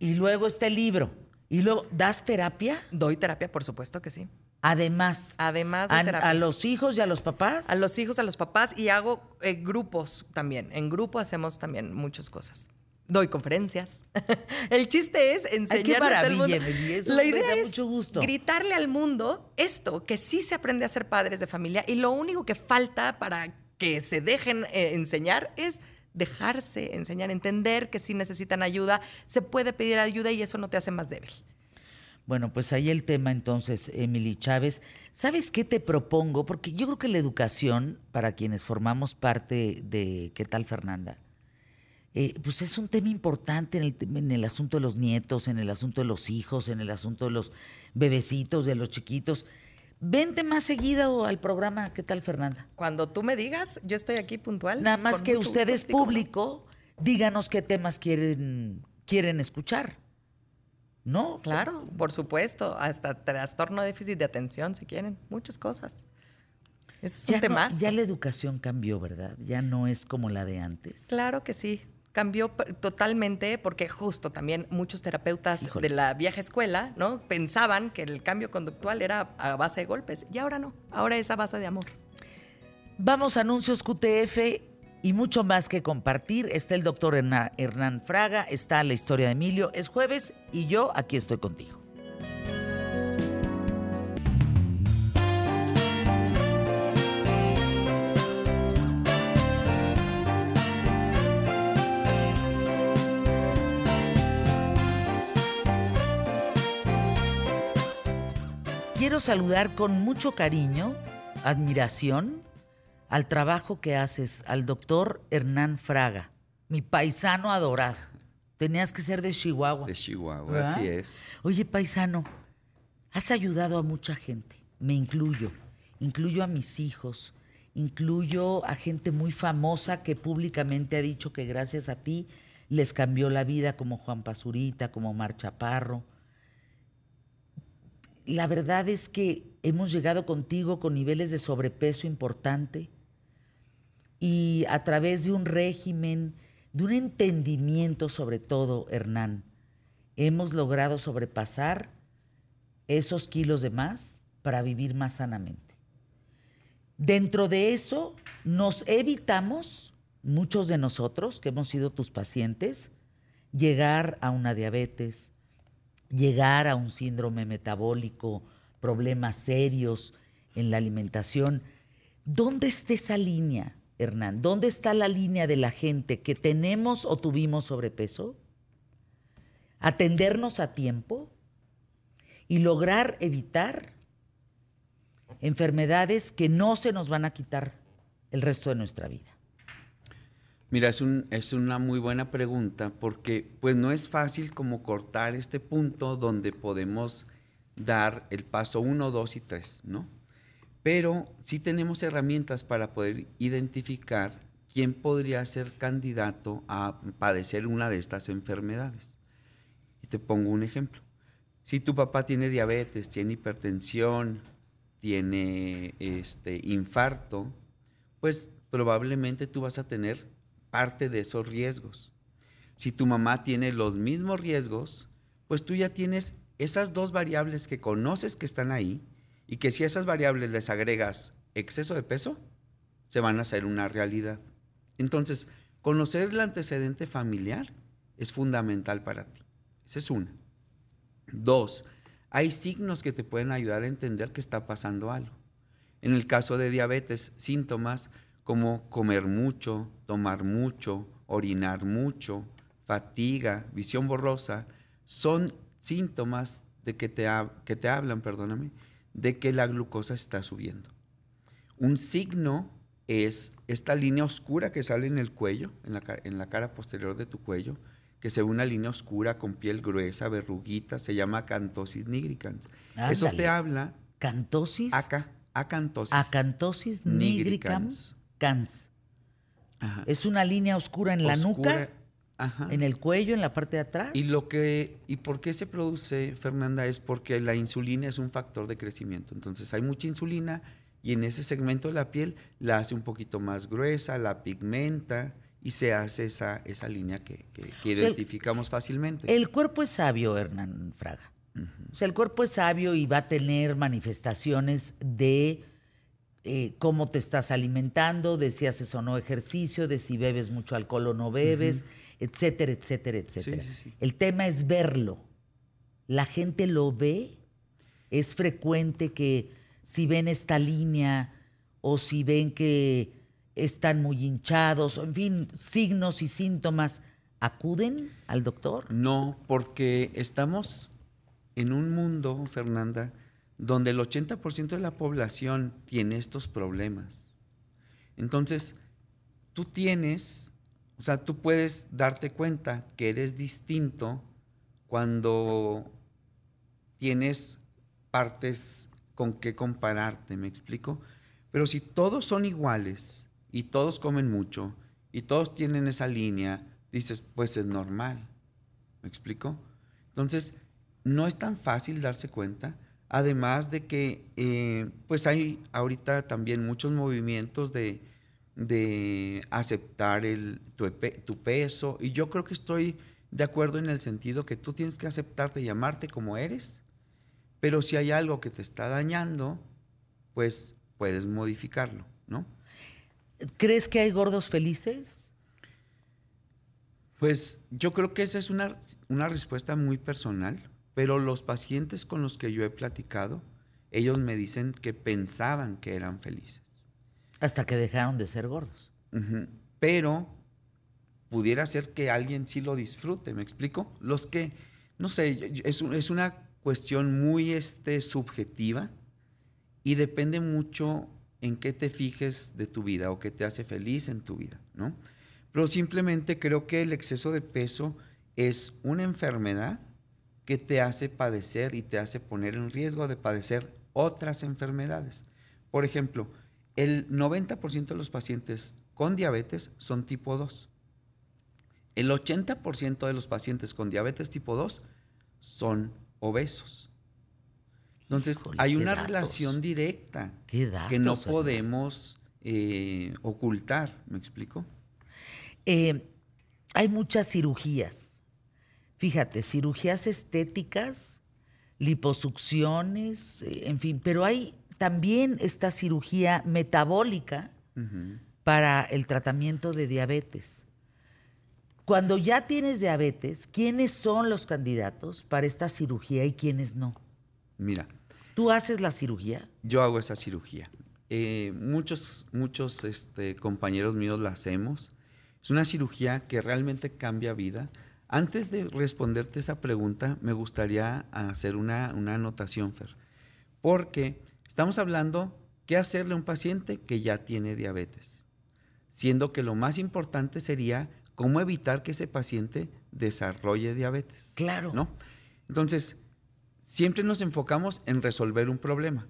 Y luego está el libro. ¿Y luego das terapia? Doy terapia, por supuesto que sí. Además. Además de a, terapia. ¿A los hijos y a los papás? A los hijos, a los papás y hago eh, grupos también. En grupo hacemos también muchas cosas. Doy conferencias. el chiste es enseñarle a todo el mundo. Eso La idea me da es mucho gusto. gritarle al mundo esto, que sí se aprende a ser padres de familia y lo único que falta para que se dejen eh, enseñar es dejarse enseñar, entender que si necesitan ayuda, se puede pedir ayuda y eso no te hace más débil. Bueno, pues ahí el tema entonces, Emily Chávez. ¿Sabes qué te propongo? Porque yo creo que la educación, para quienes formamos parte de ¿Qué tal Fernanda? Eh, pues es un tema importante en el, en el asunto de los nietos, en el asunto de los hijos, en el asunto de los bebecitos, de los chiquitos. Vente más seguido al programa. ¿Qué tal, Fernanda? Cuando tú me digas, yo estoy aquí puntual. Nada más que usted es público, díganos qué temas quieren, quieren escuchar. ¿No? Claro, por supuesto. Hasta trastorno déficit de atención, si quieren. Muchas cosas. Es un tema. ya la educación cambió, ¿verdad? Ya no es como la de antes. Claro que sí cambió totalmente porque justo también muchos terapeutas de la vieja escuela, ¿no? Pensaban que el cambio conductual era a base de golpes y ahora no, ahora es a base de amor. Vamos a anuncios QTF y mucho más que compartir. Está el doctor Hernán Fraga, está la historia de Emilio, es jueves y yo aquí estoy contigo. Quiero saludar con mucho cariño, admiración, al trabajo que haces, al doctor Hernán Fraga, mi paisano adorado. Tenías que ser de Chihuahua. De Chihuahua, ¿verdad? así es. Oye, paisano, has ayudado a mucha gente, me incluyo, incluyo a mis hijos, incluyo a gente muy famosa que públicamente ha dicho que gracias a ti les cambió la vida, como Juan Pazurita, como Mar Chaparro. La verdad es que hemos llegado contigo con niveles de sobrepeso importante y a través de un régimen, de un entendimiento sobre todo, Hernán, hemos logrado sobrepasar esos kilos de más para vivir más sanamente. Dentro de eso nos evitamos, muchos de nosotros que hemos sido tus pacientes, llegar a una diabetes, llegar a un síndrome metabólico, problemas serios en la alimentación. ¿Dónde está esa línea, Hernán? ¿Dónde está la línea de la gente que tenemos o tuvimos sobrepeso? Atendernos a tiempo y lograr evitar enfermedades que no se nos van a quitar el resto de nuestra vida. Mira, es, un- es una muy buena pregunta porque pues no es fácil como cortar este punto donde podemos dar el paso 1, 2 y 3, ¿no? Pero sí tenemos herramientas para poder identificar quién podría ser candidato a padecer una de estas enfermedades. Y te pongo un ejemplo. Si tu papá tiene diabetes, tiene hipertensión, tiene este infarto, pues probablemente tú vas a tener parte de esos riesgos. Si tu mamá tiene los mismos riesgos, pues tú ya tienes esas dos variables que conoces que están ahí y que si a esas variables les agregas exceso de peso, se van a hacer una realidad. Entonces, conocer el antecedente familiar es fundamental para ti. Esa es una. Dos, hay signos que te pueden ayudar a entender que está pasando algo. En el caso de diabetes, síntomas como comer mucho, tomar mucho, orinar mucho, fatiga, visión borrosa, son síntomas de que te, que te hablan, perdóname, de que la glucosa está subiendo. Un signo es esta línea oscura que sale en el cuello, en la, en la cara posterior de tu cuello, que se ve una línea oscura con piel gruesa, verruguita, se llama acantosis nigricans. Eso te habla Cantosis, acá, acantosis. acantosis nigricans, nigricans. Cans. Ajá. Es una línea oscura en la Oscura, nuca, ajá. en el cuello, en la parte de atrás. Y lo que y por qué se produce, Fernanda, es porque la insulina es un factor de crecimiento. Entonces hay mucha insulina y en ese segmento de la piel la hace un poquito más gruesa, la pigmenta y se hace esa, esa línea que, que- identificamos fácilmente. El cuerpo es sabio, Hernán Fraga. O sea, el cuerpo es sabio y va a tener manifestaciones de eh, cómo te estás alimentando, de si haces o no ejercicio, de si bebes mucho alcohol o no bebes, etcétera, etcétera, etcétera. sí, sí. El tema es verlo. La gente lo ve. Es frecuente que si ven esta línea o si ven que están muy hinchados, en fin, signos y síntomas, acuden al doctor. No, porque estamos en un mundo, Fernanda, donde el 80% de la población tiene estos problemas. Entonces, tú tienes, o sea, tú puedes darte cuenta que eres distinto cuando tienes partes con qué compararte, ¿me explico? Pero si todos son iguales y todos comen mucho y todos tienen esa línea, dices, pues es normal, ¿me explico? Entonces, no es tan fácil darse cuenta, además de que eh, pues hay ahorita también muchos movimientos de, de aceptar el, tu, peso y yo creo que estoy de acuerdo en el sentido que tú tienes que aceptarte y amarte como eres, pero si hay algo que te está dañando, pues puedes modificarlo, ¿no? ¿Crees que hay gordos felices? Pues yo creo que esa es una, una respuesta muy personal, pero los pacientes con los que yo he platicado, ellos me dicen que pensaban que eran felices. Hasta que dejaron de ser gordos. Pero pudiera ser que alguien sí lo disfrute, ¿me explico? Los que, no sé, es, es una cuestión muy este, subjetiva y depende mucho en qué te fijes de tu vida o qué te hace feliz en tu vida, ¿no? Pero simplemente creo que el exceso de peso es una enfermedad que te hace padecer y te hace poner en riesgo de padecer otras enfermedades. Por ejemplo, el 90% de los pacientes con diabetes son tipo 2. El 80% de los pacientes con diabetes tipo 2 son obesos. Entonces, Híjole, hay una datos. relación directa que no podemos eh, ocultar. ¿Me explico? Eh, hay muchas cirugías. Fíjate, cirugías estéticas, liposucciones, eh, en fin, pero hay también esta cirugía metabólica para el tratamiento de diabetes. Cuando ya tienes diabetes, ¿quiénes son los candidatos para esta cirugía y quiénes no? Mira, ¿Tú haces la cirugía? yo hago esa cirugía. Eh, muchos muchos este, compañeros míos la hacemos. Es una cirugía que realmente cambia vida. Antes de responderte esa pregunta, me gustaría hacer una, una anotación, Fer. Porque estamos hablando qué hacerle a un paciente que ya tiene diabetes. Siendo que lo más importante sería cómo evitar que ese paciente desarrolle diabetes. Claro. ¿no? Entonces, siempre nos enfocamos en resolver un problema,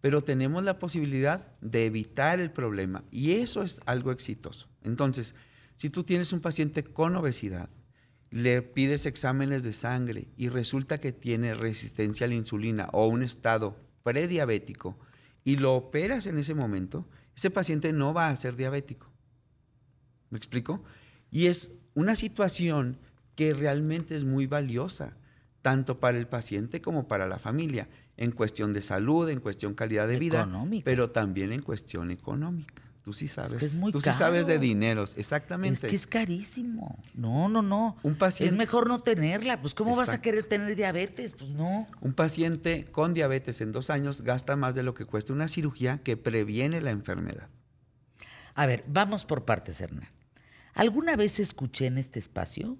pero tenemos la posibilidad de evitar el problema y eso es algo exitoso. Entonces, si tú tienes un paciente con obesidad, le pides exámenes de sangre y resulta que tiene resistencia a la insulina o un estado prediabético y lo operas en ese momento, ese paciente no va a ser diabético. ¿Me explico? Y es una situación que realmente es muy valiosa, tanto para el paciente como para la familia, en cuestión de salud, en cuestión calidad de vida, Económica. pero también en cuestión económica. Tú sí sabes, que es muy tú sí sabes de dineros, exactamente. Es que es carísimo. No, no, no. Un paciente- Es mejor no tenerla. Pues, ¿cómo vas a querer tener diabetes? Pues no. Un paciente con diabetes en dos años gasta más de lo que cuesta una cirugía que previene la enfermedad. A ver, vamos por partes, Hernán. ¿Alguna vez escuché en este espacio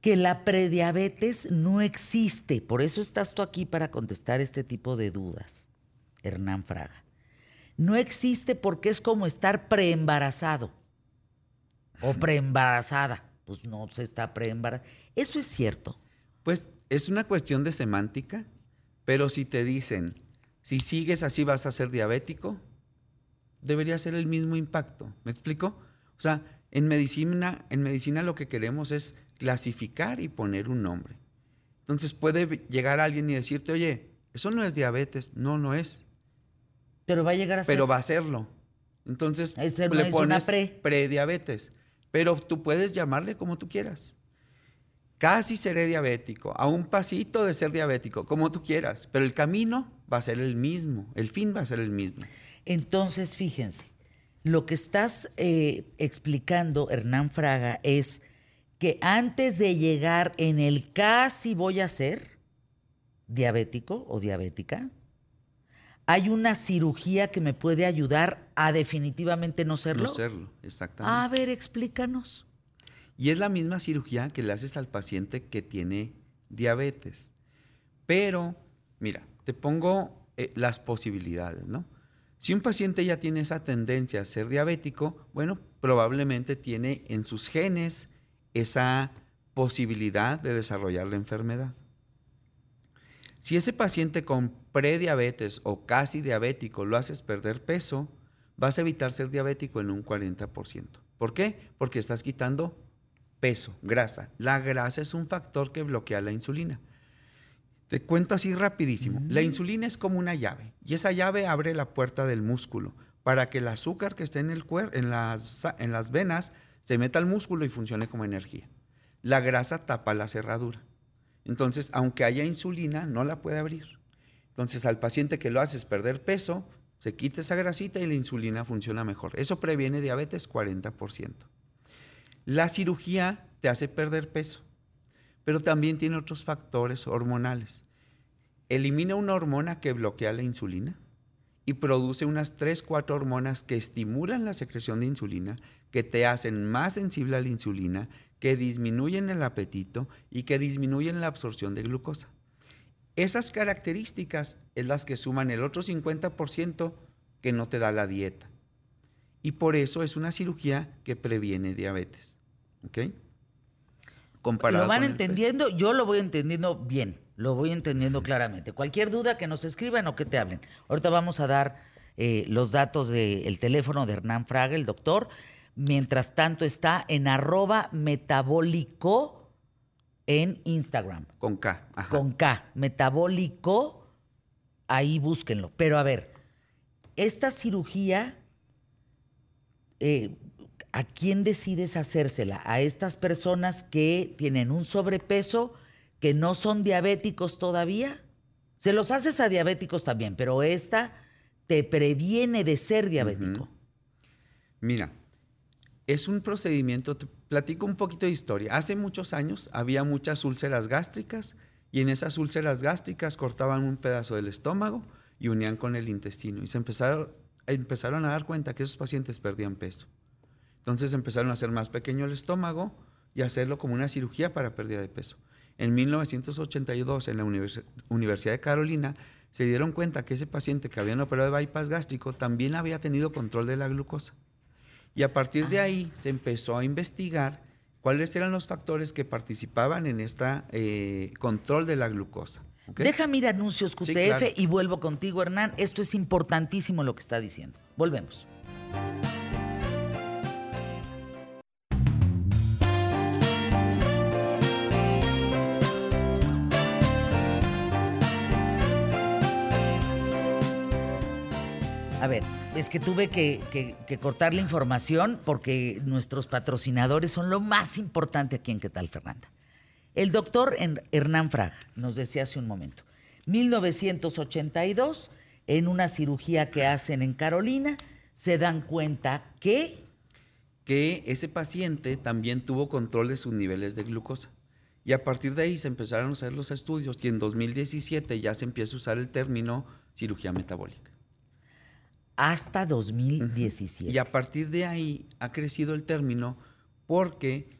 que la prediabetes no existe? Por eso estás tú aquí para contestar este tipo de dudas, Hernán Fraga. No existe porque es como estar preembarazado o preembarazada. Pues no se está preembarazada. Eso es cierto. Pues es una cuestión de semántica, pero si te dicen, si sigues así vas a ser diabético, debería ser el mismo impacto. ¿Me explico? O sea, en medicina, en medicina lo que queremos es clasificar y poner un nombre. Entonces puede llegar alguien y decirte, oye, eso no es diabetes. No, no es, Pero va a llegar a ser. pero va a serlo. Entonces no le pones pre. prediabetes. Pero tú puedes llamarle como tú quieras. Casi seré diabético, a un pasito de ser diabético, como tú quieras, pero el camino va a ser el mismo, el fin va a ser el mismo. Entonces, fíjense, lo que estás eh, explicando, Hernán Fraga, es que antes de llegar en el casi voy a ser diabético o diabética, hay una cirugía que me puede ayudar a definitivamente no serlo. No serlo, exactamente. A ver, explícanos. Y es la misma cirugía que le haces al paciente que tiene diabetes. Pero, mira, te pongo eh, las posibilidades, ¿no? Si un paciente ya tiene esa tendencia a ser diabético, bueno, probablemente tiene en sus genes esa posibilidad de desarrollar la enfermedad. Si ese paciente con prediabetes o casi diabético lo haces perder peso, vas a evitar ser diabético en un 40%. ¿Por qué? Porque estás quitando peso, grasa. La grasa es un factor que bloquea la insulina. Te cuento así rapidísimo. La insulina es como una llave y esa llave abre la puerta del músculo para que el azúcar que esté en, el cuer- en, las, en las venas se meta al músculo y funcione como energía. La grasa tapa la cerradura. Entonces, aunque haya insulina, no la puede abrir. Entonces, al paciente que lo haces perder peso, se quita esa grasita y la insulina funciona mejor. Eso previene diabetes 40%. La cirugía te hace perder peso, pero también tiene otros factores hormonales. Elimina una hormona que bloquea la insulina y produce unas 3, 4 hormonas que estimulan la secreción de insulina, que te hacen más sensible a la insulina, que disminuyen el apetito y que disminuyen la absorción de glucosa. Esas características es las que suman el otro 50% que no te da la dieta. Y por eso es una cirugía que previene diabetes. ¿Ok? Comparado lo van entendiendo, yo lo voy entendiendo bien, lo voy entendiendo claramente. Cualquier duda que nos escriban o que te hablen. Ahorita vamos a dar eh, los datos del teléfono de Hernán Fraga, el doctor. Mientras tanto está en arroba metabólico en Instagram. Con K. Con K. Metabólico, ahí búsquenlo. Pero a ver, esta cirugía, eh, ¿a quién decides hacérsela? ¿A estas personas que tienen un sobrepeso, que no son diabéticos todavía? Se los haces a diabéticos también, pero esta te previene de ser diabético. Mira, es un procedimiento, te platico un poquito de historia. Hace muchos años había muchas úlceras gástricas y en esas úlceras gástricas cortaban un pedazo del estómago y unían con el intestino. Y se empezaron, a dar cuenta que esos pacientes perdían peso. Entonces empezaron a hacer más pequeño el estómago y hacerlo como una cirugía para pérdida de peso. En 1982, en la Universidad de Carolina, se dieron cuenta que ese paciente que habían operado de bypass gástrico también había tenido control de la glucosa. Y a partir de ahí se empezó a investigar cuáles eran los factores que participaban en este control de la glucosa. Déjame ir anuncios QTF y vuelvo contigo, Hernán. Esto es importantísimo lo que está diciendo. Volvemos. Es que tuve que, cortar la información porque nuestros patrocinadores son lo más importante aquí en ¿Qué tal, Fernanda? El doctor Hernán Fraga nos decía hace un momento, 1982, en una cirugía que hacen en Carolina, se dan cuenta que... Que ese paciente también tuvo control de sus niveles de glucosa. Y a partir de ahí se empezaron a hacer los estudios y en 2017 ya se empieza a usar el término cirugía metabólica hasta 2017. Y a partir de ahí ha crecido el término porque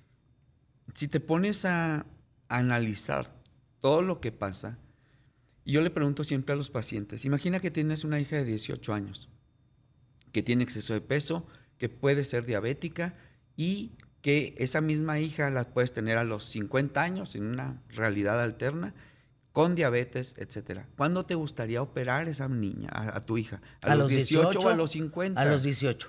si te pones a analizar todo lo que pasa, yo le pregunto siempre a los pacientes, imagina que tienes una hija de 18 años, que tiene exceso de peso, que puede ser diabética y que esa misma hija la puedes tener a los 50 años en una realidad alterna con diabetes, etcétera. ¿Cuándo te gustaría operar esa niña, a, tu hija? ¿A, los 18, o a los 50? A los 18.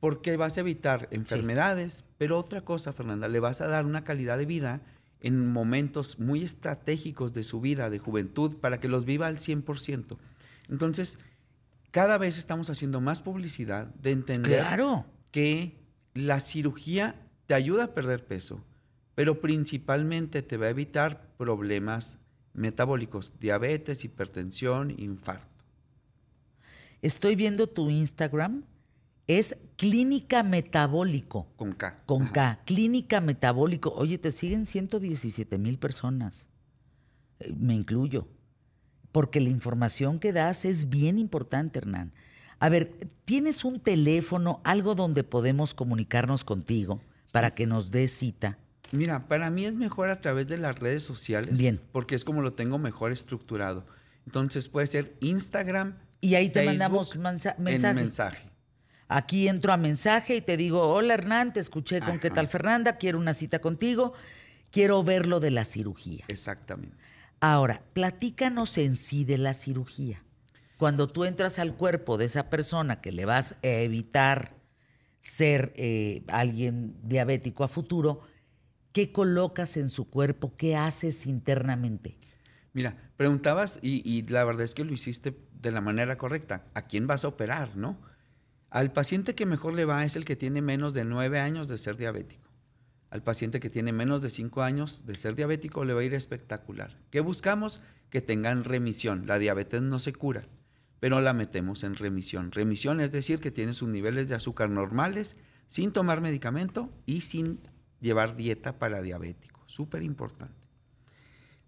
Porque vas a evitar enfermedades, pero otra cosa, Fernanda, le vas a dar una calidad de vida en momentos muy estratégicos de su vida, de juventud, para que los viva al 100%. Entonces, cada vez estamos haciendo más publicidad de entender que la cirugía te ayuda a perder peso, pero principalmente te va a evitar problemas metabólicos, diabetes, hipertensión, infarto. Estoy viendo tu Instagram. Es Clínica Metabólico. Con K. Con K. Clínica Metabólico. Oye, te siguen 117 mil personas. Eh, me incluyo. Porque la información que das es bien importante, Hernán. A ver, ¿tienes un teléfono, algo donde podemos comunicarnos contigo para que nos des cita? Mira, para mí es mejor a través de las redes sociales. Bien. Porque es como lo tengo mejor estructurado. Entonces puede ser Instagram. Y ahí te mandamos mensaje. mensaje. Aquí entro a mensaje y te digo, hola Hernán, te escuché con qué tal Fernanda, quiero una cita contigo, quiero ver lo de la cirugía. Exactamente. Ahora, platícanos en sí de la cirugía. Cuando tú entras al cuerpo de esa persona que le vas a evitar ser eh, alguien diabético a futuro, ¿Qué colocas en su cuerpo? ¿Qué haces internamente? Mira, preguntabas y, la verdad es que lo hiciste de la manera correcta. ¿A quién vas a operar, no? Al paciente que mejor le va es el que tiene menos de nueve años de ser diabético. Al paciente que tiene menos de cinco años de ser diabético le va a ir espectacular. ¿Qué buscamos? Que tengan remisión. La diabetes no se cura, pero la metemos en remisión. Remisión es decir que tiene sus niveles de azúcar normales sin tomar medicamento y sin llevar dieta para diabético, súper importante.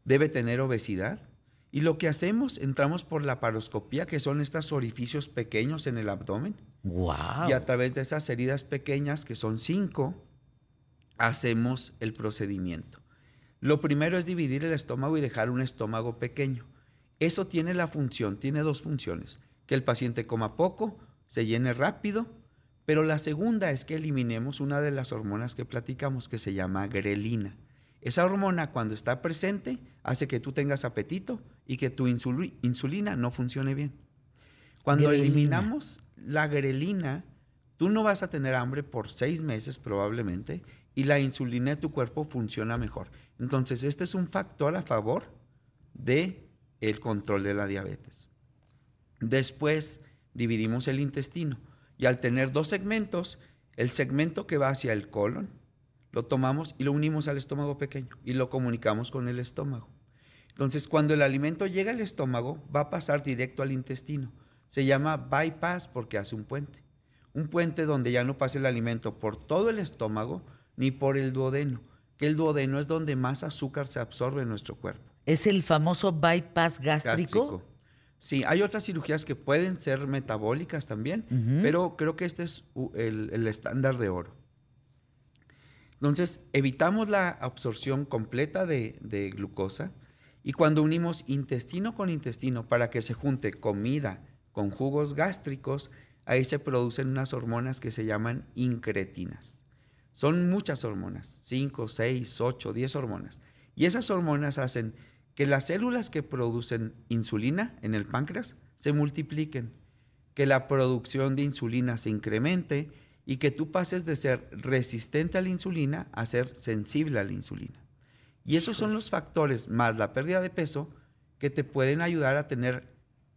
Debe tener obesidad. Y lo que hacemos, entramos por la paroscopía, que son estos orificios pequeños en el abdomen. Wow. Y a través de esas heridas pequeñas, que son cinco, hacemos el procedimiento. Lo primero es dividir el estómago y dejar un estómago pequeño. Eso tiene la función, tiene dos funciones. Que el paciente coma poco, se llene rápido, pero la segunda es que eliminemos una de las hormonas que platicamos que se llama grelina. Esa hormona cuando está presente hace que tú tengas apetito y que tu insuli- insulina no funcione bien. Cuando Grelina. eliminamos la grelina, tú no vas a tener hambre por seis meses probablemente y la insulina de tu cuerpo funciona mejor. Entonces, este es un factor a favor de el control de la diabetes. Después dividimos el intestino y al tener dos segmentos, el segmento que va hacia el colon, lo tomamos y lo unimos al estómago pequeño y lo comunicamos con el estómago. Entonces, cuando el alimento llega al estómago, va a pasar directo al intestino. Se llama bypass porque hace un puente. Un puente donde ya no pasa el alimento por todo el estómago ni por el duodeno, que el duodeno es donde más azúcar se absorbe en nuestro cuerpo. Es el famoso bypass gástrico. Gástrico. Sí, hay otras cirugías que pueden ser metabólicas también, pero creo que este es el estándar de oro. Entonces, evitamos la absorción completa de, de glucosa y cuando unimos intestino con intestino para que se junte comida con jugos gástricos, ahí se producen unas hormonas que se llaman incretinas. Son muchas hormonas, 5, 6, 8, 10 hormonas. Y esas hormonas hacen que las células que producen insulina en el páncreas se multipliquen, que la producción de insulina se incremente y que tú pases de ser resistente a la insulina a ser sensible a la insulina. Y esos son los factores, más la pérdida de peso, que te pueden ayudar a tener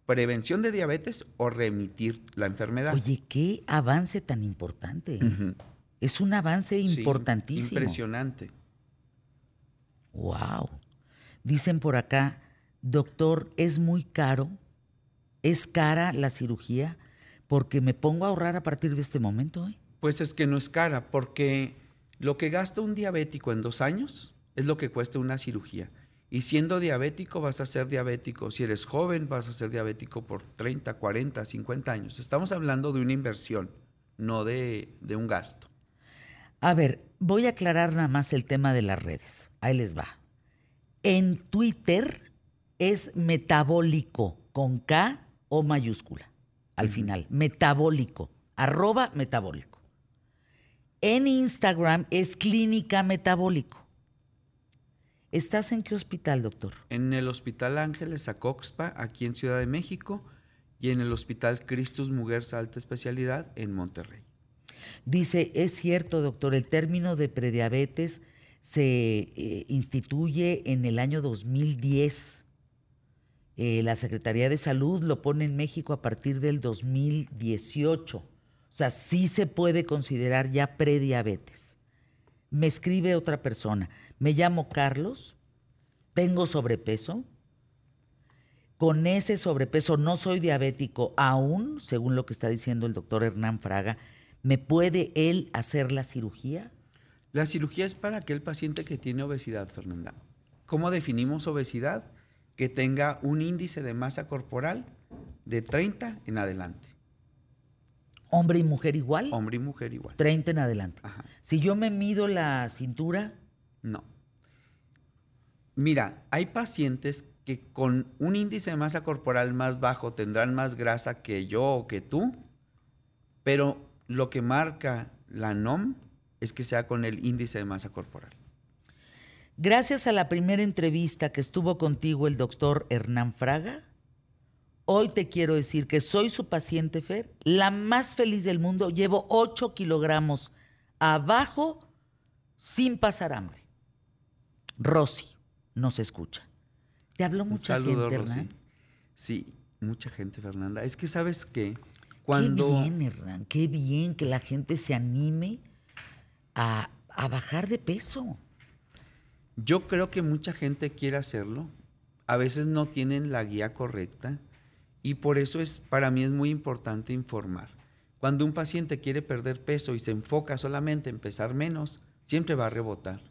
prevención de diabetes o remitir la enfermedad. Oye, qué avance tan importante. Es un avance Sí, importantísimo. impresionante. Wow. Dicen por acá, doctor, es muy caro, es cara la cirugía, porque me pongo a ahorrar a partir de este momento. ¿eh? Pues es que no es cara, porque lo que gasta un diabético en dos años es lo que cuesta una cirugía. Y siendo diabético vas a ser diabético. Si eres joven vas a ser diabético por 30, 40, 50 años. Estamos hablando de una inversión, no de, de un gasto. A ver, voy a aclarar nada más el tema de las redes. Ahí les va. En Twitter es metabólico con K o mayúscula al final. Metabólico. Arroba metabólico. En Instagram es clínica metabólico. ¿Estás en qué hospital, doctor? En el Hospital Ángeles Acoxpa, aquí en Ciudad de México, y en el Hospital Cristus Muguerza Alta Especialidad en Monterrey. Dice, es cierto, doctor, el término de prediabetes se eh, instituye en el año 2010. Eh, la Secretaría de Salud lo pone en México a partir del 2018. O sea, sí se puede considerar ya prediabetes. Me escribe otra persona, me llamo Carlos, tengo sobrepeso, con ese sobrepeso no soy diabético aún, según lo que está diciendo el doctor Hernán Fraga, ¿me puede él hacer la cirugía? La cirugía es para aquel paciente que tiene obesidad, Fernanda. ¿Cómo definimos obesidad? Que tenga un índice de masa corporal de 30 en adelante. ¿Hombre y mujer igual? Hombre y mujer igual. 30 en adelante. Ajá. Si yo me mido la cintura, No. Mira, hay pacientes que con un índice de masa corporal más bajo tendrán más grasa que yo o que tú, pero lo que marca la NOM es que sea con el índice de masa corporal. gracias a la primera entrevista que estuvo contigo el doctor Hernán Fraga, hoy te quiero decir que soy su paciente Fer, la más feliz del mundo, llevo 8 kilogramos abajo sin pasar hambre. Rosy nos escucha. Te habló Un mucha saludo, gente, Rosy. Hernán. Sí, mucha gente, Fernanda. Es que sabes que Qué cuando bien, Hernán, qué bien que la gente se anime a, bajar de peso. yo creo que mucha gente quiere hacerlo, a veces no tienen la guía correcta y por eso es para mí es muy importante informar. Cuando un paciente quiere perder peso y se enfoca solamente en pesar menos, siempre va a rebotar.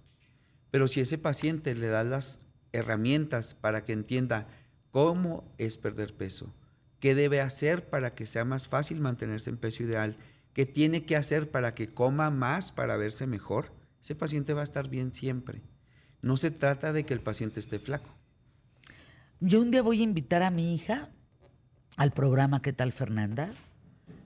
Pero si ese paciente le da las herramientas para que entienda cómo es perder peso, qué debe hacer para que sea más fácil mantenerse en peso ideal, qué tiene que hacer para que coma más para verse mejor, ese paciente va a estar bien siempre. No se trata de que el paciente esté flaco. Yo un día voy a invitar a mi hija al programa ¿Qué tal Fernanda?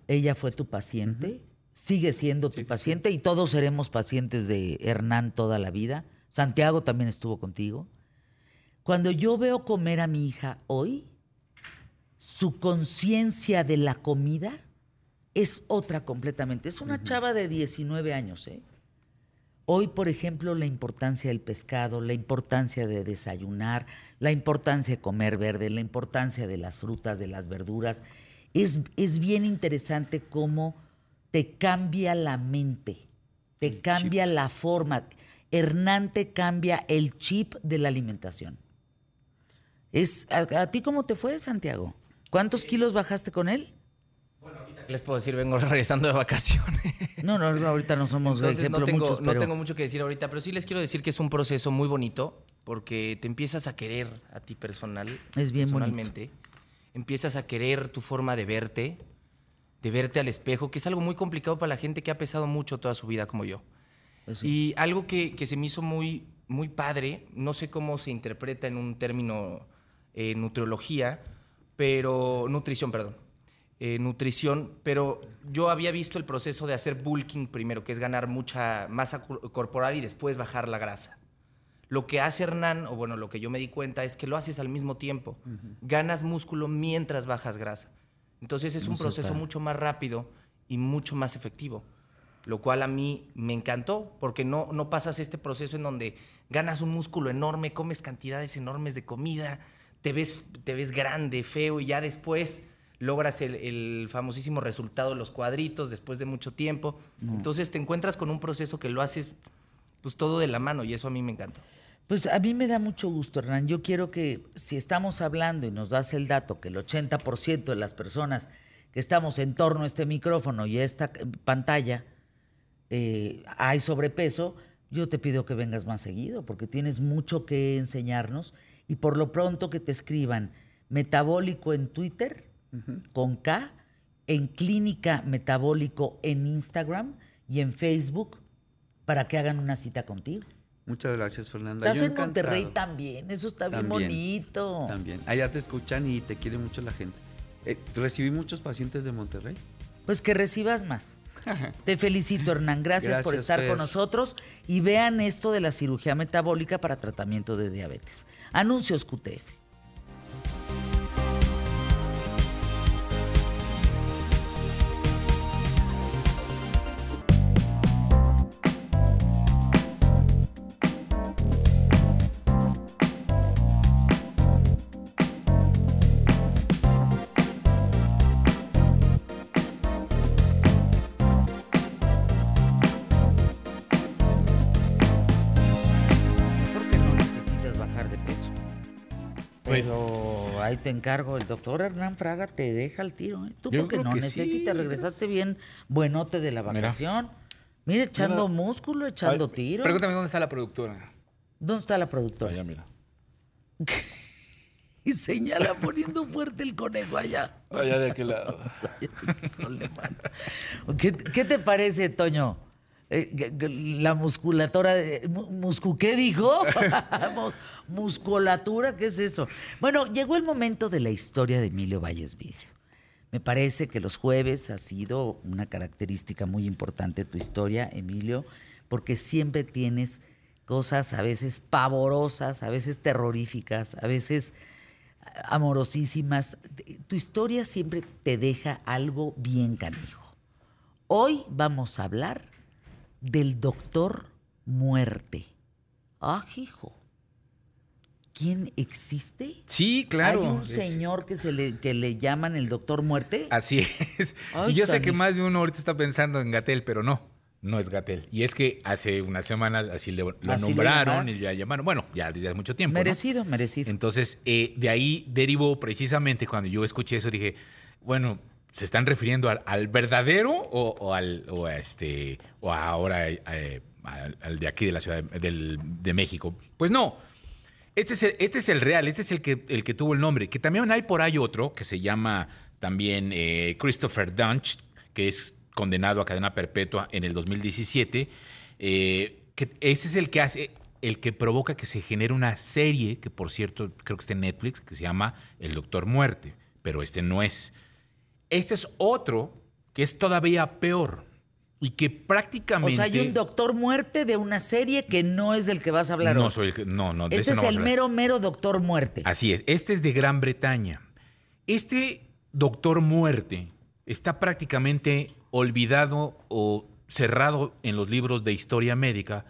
Ella fue tu paciente, sigue siendo tu paciente y todos seremos pacientes de Hernán toda la vida. Santiago también estuvo contigo. Cuando yo veo comer a mi hija hoy, su conciencia de la comida es otra completamente. Es una chava de 19 años, ¿eh? Hoy, por ejemplo, la importancia del pescado, la importancia de desayunar, la importancia de comer verde, la importancia de las frutas, de las verduras. Es, es bien interesante cómo te cambia la mente, te cambia la forma. Hernán te cambia el chip de la alimentación. Es, ¿a, a ti cómo te fue, Santiago? ¿Cuántos kilos bajaste con él? Les puedo decir, vengo regresando de vacaciones. No, no, ahorita no somos Entonces, ejemplo no tengo, muchos, no pero tengo mucho que decir ahorita, pero sí les quiero decir que es un proceso muy bonito porque te empiezas a querer a ti personal. Es bien bonito. personalmente. Empiezas a querer tu forma de verte, de verte al espejo, que es algo muy complicado para la gente que ha pesado mucho toda su vida como yo. Pues Y algo que, que se me hizo muy, muy padre, no sé cómo se interpreta en un término eh, nutriología, pero nutrición, perdón. Eh, nutrición, pero yo había visto el proceso de hacer bulking primero, que es ganar mucha masa cor- corporal y después bajar la grasa. Lo que hace Hernán, o bueno, lo que yo me di cuenta es que lo haces al mismo tiempo. Ganas músculo mientras bajas grasa. Entonces es un Eso proceso mucho más rápido y mucho más efectivo. Lo cual a mí me encantó, porque no, no pasas este proceso en donde ganas un músculo enorme, comes cantidades enormes de comida, te ves, te ves grande, feo, y ya después logras el, el famosísimo resultado de los cuadritos después de mucho tiempo. Entonces te encuentras con un proceso que lo haces pues todo de la mano y eso a mí me encanta. Pues a mí me da mucho gusto, Hernán. Yo quiero que si estamos hablando y nos das el dato que el 80% de las personas que estamos en torno a este micrófono y a esta pantalla eh, hay sobrepeso, yo te pido que vengas más seguido porque tienes mucho que enseñarnos y por lo pronto que te escriban metabólico en Twitter con K, en Clínica Metabólico en Instagram y en Facebook para que hagan una cita contigo. Muchas gracias, Fernanda. Estás Yo en Monterrey también, eso está bien También, bonito. También. Allá te escuchan y te quiere mucho la gente. Eh, recibí muchos pacientes de Monterrey. Pues que recibas más. Te felicito, Hernán. Gracias, por estar Fer. con nosotros y vean esto de la cirugía metabólica para tratamiento de diabetes. Anuncios QTF. Ahí te encargo, el doctor Hernán Fraga te deja el tiro. ¿eh? Tú Yo porque no que sí, necesitas, regresaste bien buenote de la vacación. Mira, echando músculo, echando Ay, tiro. Pregúntame dónde está la productora. ¿Dónde está la productora? Allá, mira. Y señala poniendo fuerte el conejo allá. Allá de aquel lado. ¿Qué, qué te parece, Toño? Eh, la musculatura, muscu, ¿qué dijo? Mus- Musculatura, ¿qué es eso? Bueno, llegó el momento de la historia de Emilio Valles Vidrio. Me parece que los jueves ha sido una característica muy importante de tu historia, Emilio, porque siempre tienes cosas a veces pavorosas, a veces terroríficas, a veces amorosísimas. Tu historia siempre te deja algo bien canijo. Hoy vamos a hablar del doctor muerte. Ah, hijo. ¿Quién existe? Sí, claro. Hay un Es- señor que, se le, que le llaman el doctor muerte. Así es. Ay, y yo sé que más de uno ahorita está pensando en Gatel, pero no, no es Gatel. Y es que hace unas semanas así le, lo Así nombraron y ya llamaron. Bueno, ya desde hace mucho tiempo. ¿no? merecido, merecido. Entonces, eh, de ahí derivó precisamente cuando yo escuché eso, dije, bueno, ¿se están refiriendo al, al verdadero o, al o a este o ahora eh, al, al de aquí de la Ciudad de, del- de México? Pues no. Este es, el, este es el real, este es el que, el que tuvo el nombre. Que también hay por ahí otro que se llama también eh, Christopher Dunch, que es condenado a cadena perpetua en el 2017. eh, que ese es el que hace el que provoca que se genere una serie, que por cierto creo que está en Netflix, que se llama El Doctor Muerte, pero este no es. Este es otro que es todavía peor y que prácticamente... O sea, hay un Doctor Muerte de una serie que no es del que vas a hablar no hoy. soy el no, no, de Este ese es no vamos el mero, mero Doctor Muerte. Así es. Este es de Gran Bretaña. Este doctor muerte está prácticamente olvidado o cerrado en los libros de historia médica,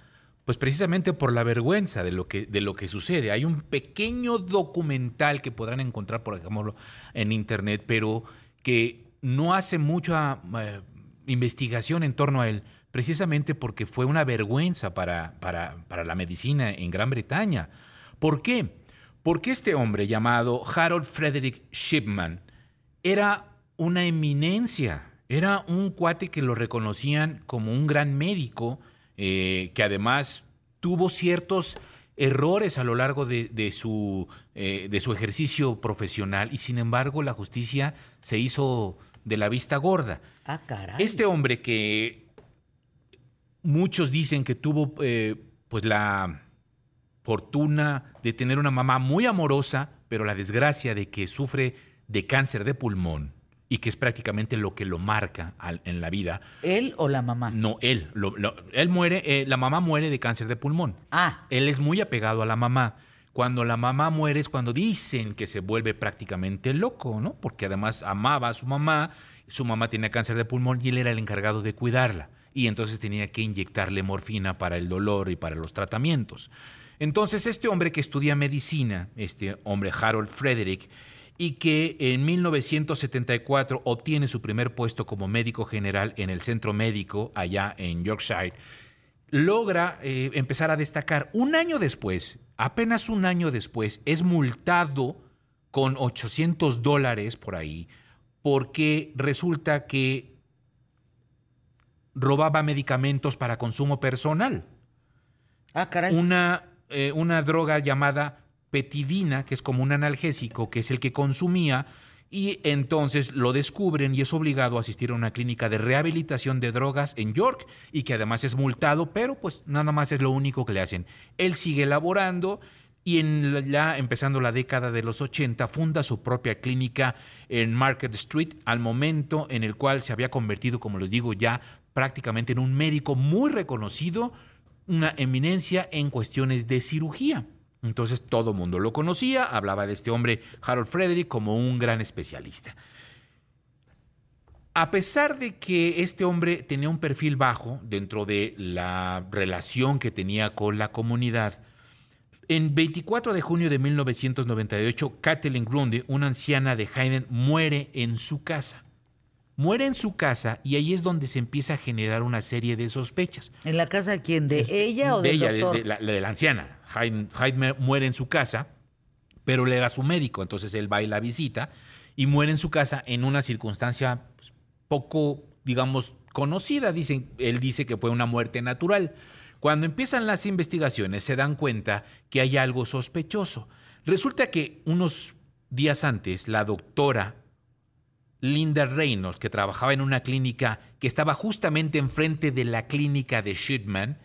pues precisamente por la vergüenza de lo que, de lo que sucede. Hay un pequeño documental que podrán encontrar, por ejemplo, en internet, pero que no hace mucha eh, investigación en torno a él, precisamente porque fue una vergüenza para, para, para la medicina en Gran Bretaña. ¿Por qué? Porque este hombre llamado Harold Frederick Shipman era una eminencia, era un cuate que lo reconocían como un gran médico, eh, que además tuvo ciertos errores a lo largo de, de su, eh, de su ejercicio profesional y sin embargo la justicia se hizo de la vista gorda. Ah, caray. Este hombre que muchos dicen que tuvo eh, pues la fortuna de tener una mamá muy amorosa, pero la desgracia de que sufre de cáncer de pulmón y que es prácticamente lo que lo marca al- en la vida. ¿Él o la mamá? No, él. lo- lo- él muere, eh, la mamá muere de cáncer de pulmón. Ah, Él es muy apegado a la mamá. Cuando la mamá muere es cuando dicen que se vuelve prácticamente loco, ¿no? Porque además amaba a su mamá, su mamá tenía cáncer de pulmón y él era el encargado de cuidarla. Y entonces tenía que inyectarle morfina para el dolor y para los tratamientos. Entonces este hombre que estudia medicina, este hombre Harold Frederick, y que en 1974 obtiene su primer puesto como médico general en el centro médico allá en Yorkshire, logra eh, empezar a destacar. Un año después, apenas un año después, es multado con 800 dólares por ahí porque resulta que robaba medicamentos para consumo personal ah, caray. una, eh, una droga llamada petidina, que es como un analgésico, que es el que consumía, y entonces lo descubren y es obligado a asistir a una clínica de rehabilitación de drogas en York y que además es multado, pero pues nada más es lo único que le hacen. Él sigue laborando y en empezando la década de los 80 funda su propia clínica en Market Street al momento en el cual se había convertido, como les digo, ya prácticamente en un médico muy reconocido, una eminencia en cuestiones de cirugía. Entonces todo el mundo lo conocía, hablaba de este hombre Harold Frederick como un gran especialista. A pesar de que este hombre tenía un perfil bajo dentro de la relación que tenía con la comunidad, en 24 de junio de 1998, Kathleen Grundy, una anciana de Hayden, muere en su casa. Muere en su casa y ahí es donde se empieza a generar una serie de sospechas. ¿En la casa de quién? ¿De ella o de del ella, de la, de la anciana. Hyde, muere en su casa, pero él era su médico, entonces él va y la visita y muere en su casa en una circunstancia pues, poco, digamos, conocida. Dicen, él dice que fue una muerte natural. Cuando empiezan las investigaciones se dan cuenta que hay algo sospechoso. Resulta que unos días antes la doctora Linda Reynolds, que trabajaba en una clínica que estaba justamente enfrente de la clínica de Shipman,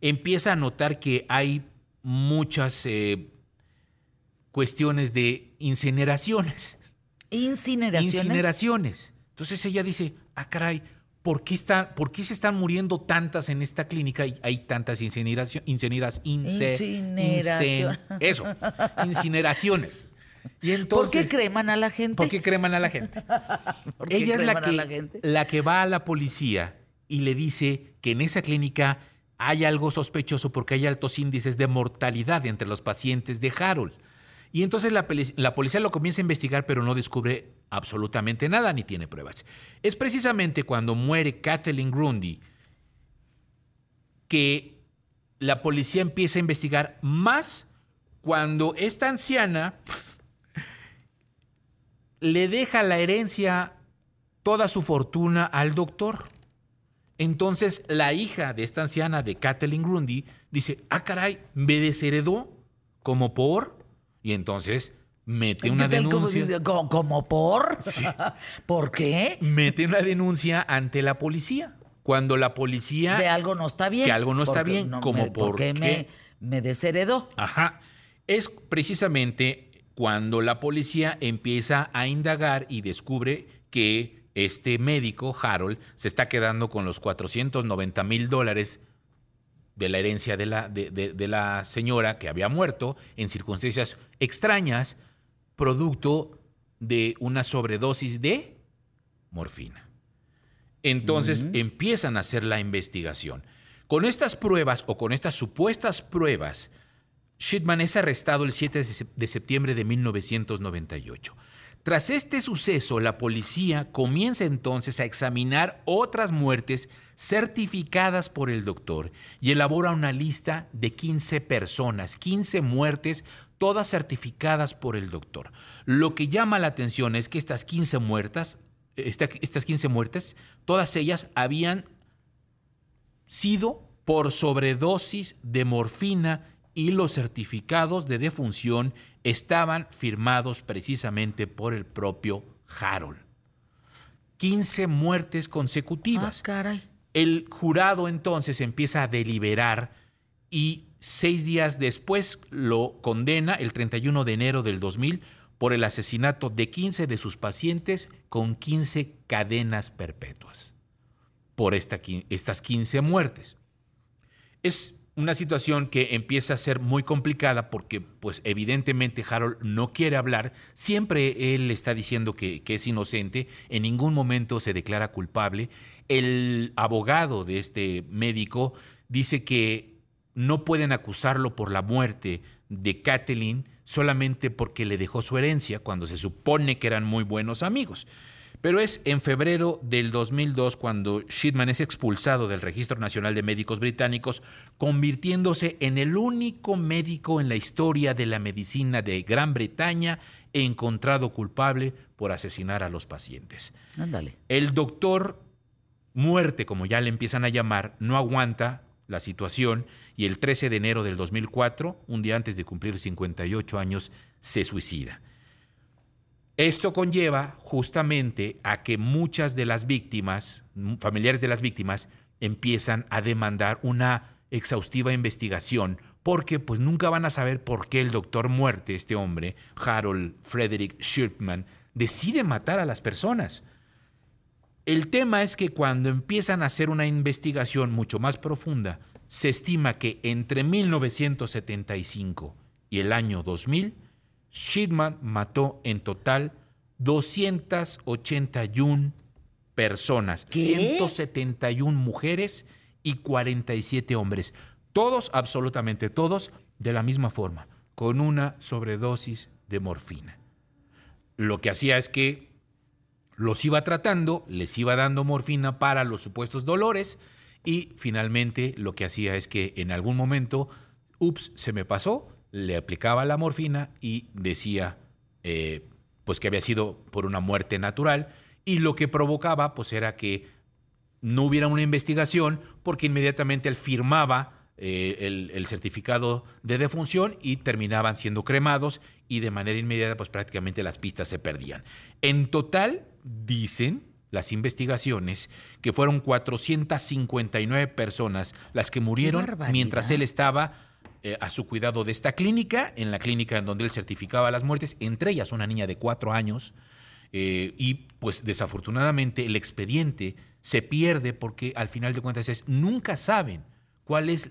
empieza a notar que hay muchas eh, cuestiones de incineraciones. Incineraciones. Incineraciones. Entonces ella dice, ah, caray, ¿por qué, está, ¿por qué se están muriendo tantas en esta clínica y hay tantas incineraciones? Incineración. eso, incineraciones. Y ¿Por entonces, qué creman a la gente? ¿Por qué creman a la gente? ¿Por Ella es la que, la que va a la policía y le dice que en esa clínica hay algo sospechoso porque hay altos índices de mortalidad entre los pacientes de Harold. Y entonces la, policía lo comienza a investigar, pero no descubre absolutamente nada ni tiene pruebas. Es precisamente cuando muere Kathleen Grundy que la policía empieza a investigar más cuando esta anciana le deja la herencia, toda su fortuna al doctor. Entonces la hija de esta anciana, de Kathleen Grundy, dice, ah, caray, me desheredó como por... Y entonces mete una ¿Qué tal como denuncia. ¿Como, como por? ¿Por qué? Mete una denuncia ante la policía. Cuando la policía... De algo no está bien. Que algo no está Porque bien, como me- por qué qué. me, me desheredó. Ajá. Es precisamente cuando la policía empieza a indagar y descubre que este médico, Harold, se está quedando con los 490 mil dólares de la herencia de la, de, de- de la señora que había muerto en circunstancias extrañas, producto de una sobredosis de morfina. Entonces empiezan a hacer la investigación. Con estas pruebas o con estas supuestas pruebas, Shipman es arrestado el 7 de sep- de septiembre de 1998. Tras este suceso, la policía comienza entonces a examinar otras muertes certificadas por el doctor y elabora una lista de 15 personas, 15 muertes, todas certificadas por el doctor. Lo que llama la atención es que estas 15 muertas, esta- estas 15 muertes, todas ellas habían sido por sobredosis de morfina y los certificados de defunción estaban firmados precisamente por el propio Harold. 15 muertes Ah, consecutivas. caray. El jurado entonces empieza a deliberar y seis días después lo condena el 31 de enero del 2000 por el asesinato de 15 de sus pacientes con 15 cadenas perpetuas por esta estas 15 muertes. Es una situación que empieza a ser muy complicada porque, pues, evidentemente Harold no quiere hablar. Siempre él está diciendo que, que es inocente. En ningún momento se declara culpable. El abogado de este médico dice que no pueden acusarlo por la muerte de Kathleen solamente porque le dejó su herencia cuando se supone que eran muy buenos amigos. Pero es en febrero del 2002 cuando Shipman es expulsado del Registro Nacional de Médicos Británicos, convirtiéndose en el único médico en la historia de la medicina de Gran Bretaña encontrado culpable por asesinar a los pacientes. Ándale. El doctor muerte, como ya le empiezan a llamar, no aguanta la situación y el 13 de enero del 2004, un día antes de cumplir 58 años, se suicida. Esto conlleva justamente a que muchas de las víctimas, familiares de las víctimas, empiezan a demandar una exhaustiva investigación porque pues nunca van a saber por qué el doctor muerte, este hombre, Harold Frederick Shipman, decide matar a las personas. El tema es que cuando empiezan a hacer una investigación mucho más profunda, se estima que entre 1975 y el año 2000, Shipman mató en total 281 personas, ¿Qué? 171 mujeres y 47 hombres. Todos, absolutamente todos, de la misma forma, con una sobredosis de morfina. Lo que hacía es que los iba tratando, les iba dando morfina para los supuestos dolores y finalmente lo que hacía es que en algún momento, ups, se me pasó, le aplicaba la morfina y decía eh, pues que había sido por una muerte natural y lo que provocaba pues era que no hubiera una investigación porque inmediatamente él firmaba eh, el, el certificado de defunción y terminaban siendo cremados y de manera inmediata pues prácticamente las pistas se perdían. En total, dicen las investigaciones que fueron 459 personas las que murieron mientras él estaba eh, a su cuidado de esta clínica, en la clínica en donde él certificaba las muertes, entre ellas una niña de cuatro años, eh, y pues desafortunadamente el expediente se pierde porque al final de cuentas es, nunca saben cuáles,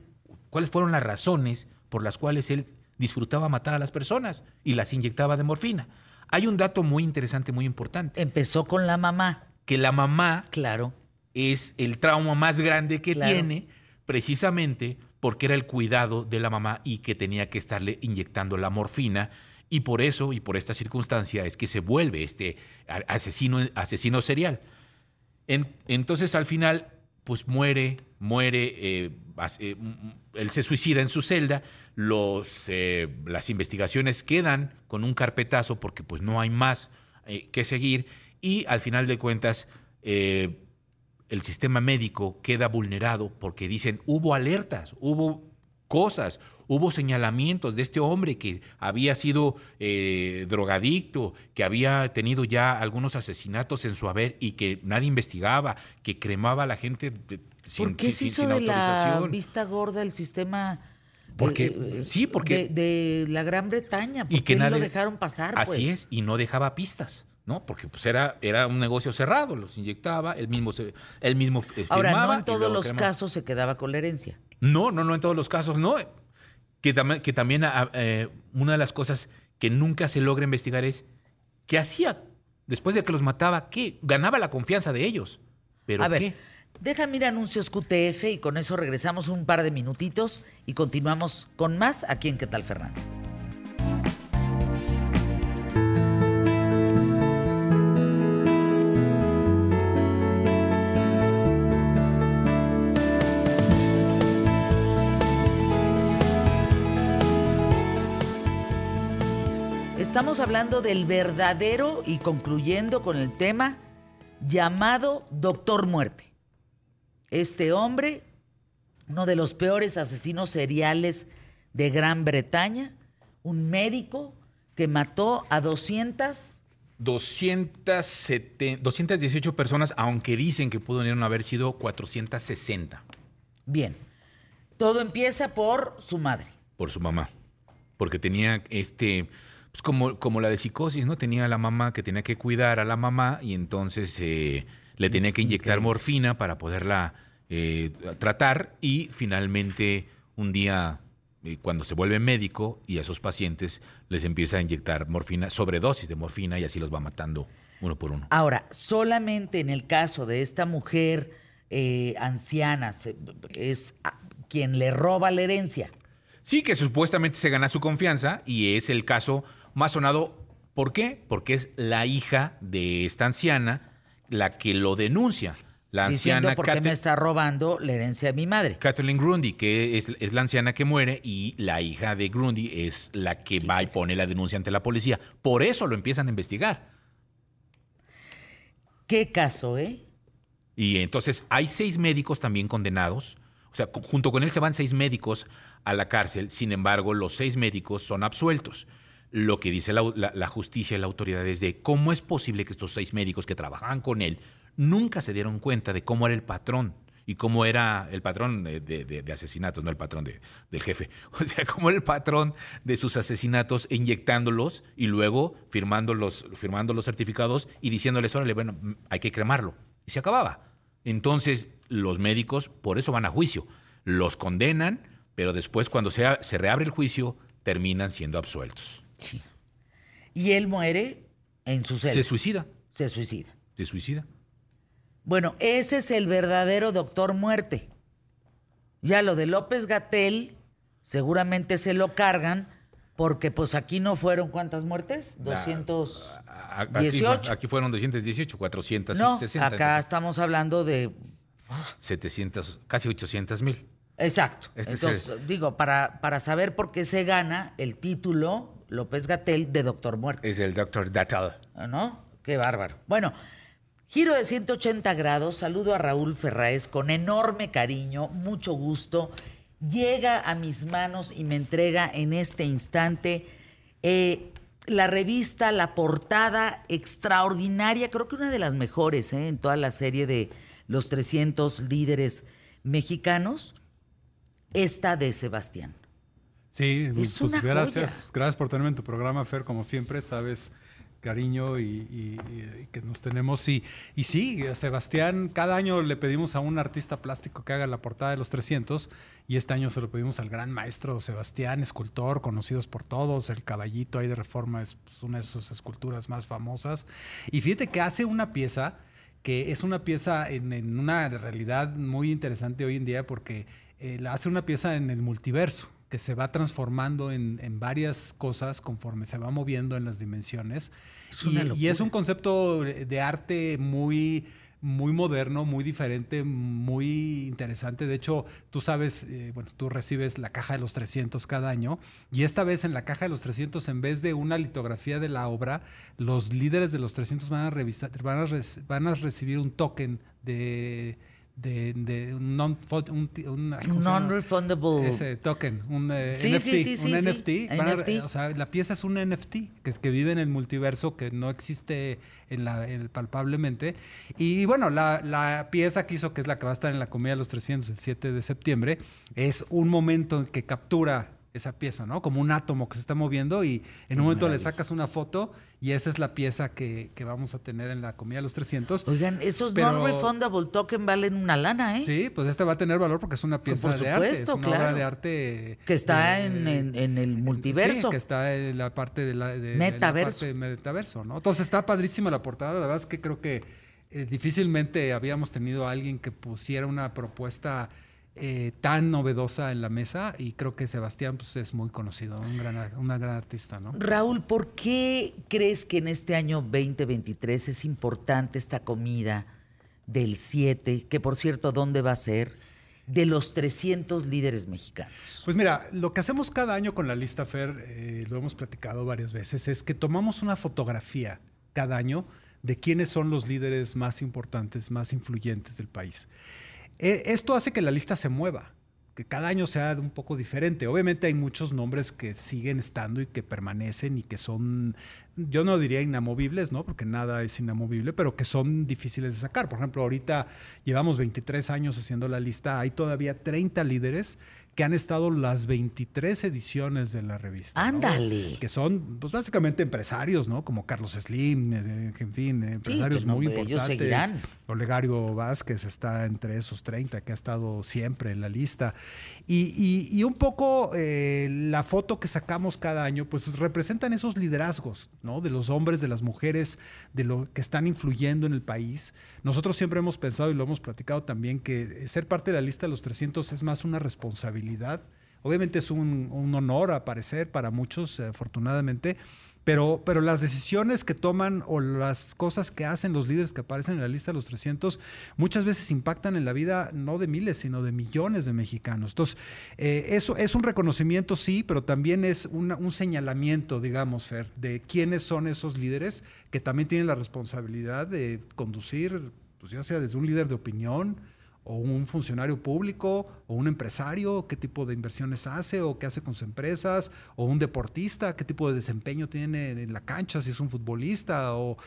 cuáles fueron las razones por las cuales él disfrutaba matar a las personas y las inyectaba de morfina. Hay un dato muy interesante, muy importante, Empezó con la mamá, que la mamá claro. es el trauma más grande que Claro. tiene, precisamente porque era el cuidado de la mamá y que tenía que estarle inyectando la morfina. Y por eso, y por esta circunstancia, es que se vuelve este asesino, asesino serial. En- entonces, al final, pues muere, muere, eh, eh, él se suicida en su celda, eh, las investigaciones quedan con un carpetazo porque pues no hay más que seguir y al final de cuentas el sistema médico queda vulnerado porque dicen hubo alertas, hubo cosas, hubo señalamientos de este hombre que había sido eh, drogadicto, que había tenido ya algunos asesinatos en su haber y que nadie investigaba, que cremaba a la gente de- sin, ¿Por qué se sin- hizo sin de la autorización. vista gorda el sistema Porque- eh, sí, porque- De, de la Gran Bretaña. ¿Por y que qué nadie lo dejaron pasar? Así pues? es, y no dejaba pistas, ¿no? Porque pues era, era un negocio cerrado, los inyectaba, él mismo se, él mismo eh, Ahora, firmaba no en todos los casos se quedaba con la herencia. No, no, no en todos los casos, no. Que, tam- que también ah, eh, una de las cosas que nunca se logra investigar es qué hacía después de que los mataba, qué ganaba la confianza de ellos. Pero A ver, qué? déjame ir a anuncios QTF y con eso regresamos un par de minutitos y continuamos con más aquí en ¿Qué tal, Fernando? Estamos hablando del verdadero y concluyendo con el tema llamado Doctor Muerte. Este hombre, uno de los peores asesinos seriales de Gran Bretaña, un médico que mató a 200 270 218 personas, aunque dicen que pudieron haber sido 460 Bien. Todo empieza por su madre. por su mamá. Porque tenía este, pues como, como la de psicosis, ¿no? Tenía a la mamá que tenía que cuidar a la mamá y entonces eh, le tenía Es que inyectar increíble. morfina para poderla eh, tratar y finalmente un día eh, cuando se vuelve médico y a sus pacientes les empieza a inyectar morfina, sobredosis de morfina y así los va matando uno por uno. Ahora, solamente en el caso de esta mujer eh, anciana se- es a- quien le roba la herencia. Sí, que supuestamente se gana su confianza y es el caso más sonado. ¿Por qué? Porque es la hija de esta anciana la que lo denuncia. La diciendo anciana por qué Kate- me está robando la herencia de mi madre. Kathleen Grundy, que es, es la anciana que muere y la hija de Grundy es la que va y pone la denuncia ante la policía. Por eso lo empiezan a investigar. ¿Qué caso, eh? Y entonces hay seis médicos también condenados. O sea, junto con él se van seis médicos a la cárcel. Sin embargo, los seis médicos son absueltos. Lo que dice la, la- la justicia y la autoridad es de cómo es posible que estos seis médicos que trabajaban con él nunca se dieron cuenta de cómo era el patrón y cómo era el patrón de, asesinatos, no el patrón de- del jefe. O sea, cómo era el patrón de sus asesinatos, inyectándolos y luego firmando los, firmando los certificados y diciéndoles, órale, bueno, hay que cremarlo. Y se acababa. Entonces, los médicos por eso van a juicio. Los condenan, pero después cuando se reabre el juicio, terminan siendo absueltos. Sí. Y él muere en su celda. Se suicida, Se suicida. se suicida. Bueno, ese es el verdadero doctor muerte. Ya lo de López Gatel, seguramente se lo cargan, porque pues aquí no fueron cuántas muertes? La- 200. A- Aquí, 18. aquí fueron 218, 460. No, acá estamos hablando de. 700, casi 800 mil. Exacto. Este es Entonces, digo, para, para saber por qué se gana el título López Gatel de doctor muerte. Es el doctor Datal. ¿No? Qué bárbaro. Bueno, giro de 180 grados. Saludo a Raúl Ferraez con enorme cariño, mucho gusto. Llega a mis manos y me entrega en este instante eh, la revista, la portada extraordinaria, creo que una de las mejores eh, en toda la serie de los 300 líderes mexicanos, esta de Sebastián. Sí, Es pues una gracias, joya. gracias por tenerme en tu programa, Fer, como siempre, sabes cariño y, y- y que nos tenemos. Y, y sí, a Sebastián, cada año le pedimos a un artista plástico que haga la portada de los 300 y este año se lo pedimos al gran maestro Sebastián, escultor, conocidos por todos, el caballito ahí de Reforma es pues, una de sus esculturas más famosas. Y fíjate que hace una pieza que es una pieza en, en una realidad muy interesante hoy en día porque eh, hace una pieza en el multiverso que se va transformando en, en varias cosas conforme se va moviendo en las dimensiones. Es y, es un concepto de arte muy, muy moderno, muy diferente, muy interesante. De hecho, tú sabes, eh, bueno, tú recibes la caja de los 300 cada año y esta vez en la caja de los 300, en vez de una litografía de la obra, los líderes de los 300 van a, revisar, van a, van a recibir un token de de, de un non un, un-. Non-refundable. ese token, un eh, Sí, NFT, sí, sí, sí, un. NFT. Van a- NFT. o sea, la pieza es un NFT que, es- que vive en el multiverso, que no existe en la, en- palpablemente. Y bueno, la, la pieza que hizo, que es la que va a estar en la Comedia de los 300 el 7 de septiembre, es un momento en que captura esa pieza, ¿no? Como un átomo que se está moviendo y en un momento le sacas una foto y esa es la pieza que, que vamos a tener en la Comedia de los 300. Oigan, esos non-refundable token valen una lana, ¿eh? Sí, pues este va a tener valor porque es una pieza Por de arte, es supuesto, una obra claro. de arte Que está eh, en, en- en el multiverso. Sí, que está en la parte de la, de- de la Metaverso. parte de metaverso, ¿no? Entonces está padrísima la portada. La verdad es que creo que eh, difícilmente habíamos tenido a alguien que pusiera una propuesta eh, tan novedosa en la mesa y creo que Sebastián pues, es muy conocido, un gran, una gran artista, ¿no? Raúl, ¿por qué crees que en este año 2023 es importante esta comida del 7, que por cierto, ¿dónde va a ser? De los 300 líderes mexicanos. Pues mira, lo que hacemos cada año con la lista FER, eh, lo hemos platicado varias veces, es que tomamos una fotografía cada año de quiénes son los líderes más importantes, más influyentes del país. Eh, esto hace que la lista se mueva, que cada año sea un poco diferente. Obviamente hay muchos nombres que siguen estando y que permanecen y que son, yo no diría inamovibles, ¿no? Porque nada es inamovible, pero que son difíciles de sacar. Por ejemplo, ahorita llevamos 23 años haciendo la lista, hay todavía 30 líderes que han estado las 23 ediciones de la revista. ¿no? Ándale. Que son, pues básicamente empresarios, ¿no? Como Carlos Slim, eh, que en fin, eh, empresarios no, muy ellos importantes. seguirán. Olegario Vázquez está entre esos 30 que ha estado siempre en la lista. Y, y- y un poco eh, la foto que sacamos cada año, pues representan esos liderazgos, ¿no? De los hombres, de las mujeres, de lo que están influyendo en el país. Nosotros siempre hemos pensado y lo hemos platicado también que ser parte de la lista de los 300 es más una responsabilidad. Obviamente es un, honor aparecer para muchos, eh, afortunadamente, pero, pero las decisiones que toman o las cosas que hacen los líderes que aparecen en la lista de los 300 muchas veces impactan en la vida no de miles, sino de millones de mexicanos. Entonces, eh, eso es un reconocimiento, sí, pero también es un señalamiento, digamos, Fer, de quiénes son esos líderes que también tienen la responsabilidad de conducir, pues ya sea desde un líder de opinión, o un funcionario público o un empresario, qué tipo de inversiones hace o qué hace con sus empresas, o un deportista, qué tipo de desempeño tiene en la cancha, si es un futbolista, o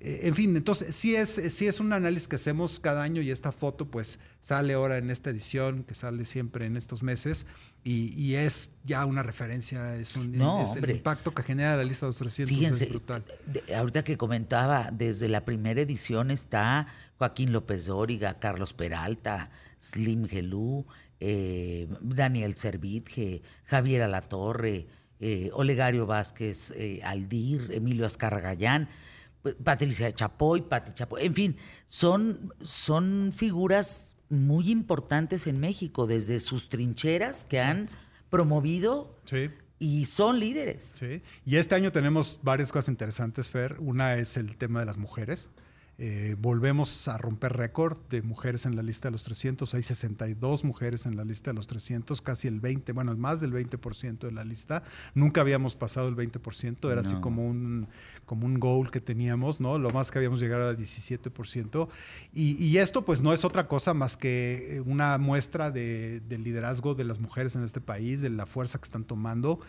eh, en fin, entonces sí es, sí es un análisis que hacemos cada año y esta foto pues sale ahora en esta edición, que sale siempre en estos meses, y, y es ya una referencia, es, un, No, es el impacto que genera la lista de los 300 Fíjense, es brutal. de- ahorita que comentaba, desde la primera edición está Joaquín López Dóriga, Carlos Peralta, Slim Gelú, eh, Daniel Servitje, Javier Alatorre, eh, Olegario Vázquez eh, Aldir, Emilio Azcarragayán, P- Patricia Chapoy, Pati Chapoy, en fin, son, son figuras muy importantes en México, desde sus trincheras que han promovido Sí. y son líderes. Sí, y este año tenemos varias cosas interesantes, Fer. Una es el tema de las mujeres. Eh, volvemos a romper récord de mujeres en la lista de los 300. Hay 62 mujeres en la lista de los 300, casi el 20, bueno, más del 20% de la lista. Nunca habíamos pasado el 20%, era así como un, como un goal que teníamos, ¿no? Lo más que habíamos llegado era 17%. Y, y esto pues no es otra cosa más que una muestra de- del liderazgo de las mujeres en este país, de la fuerza que están tomando.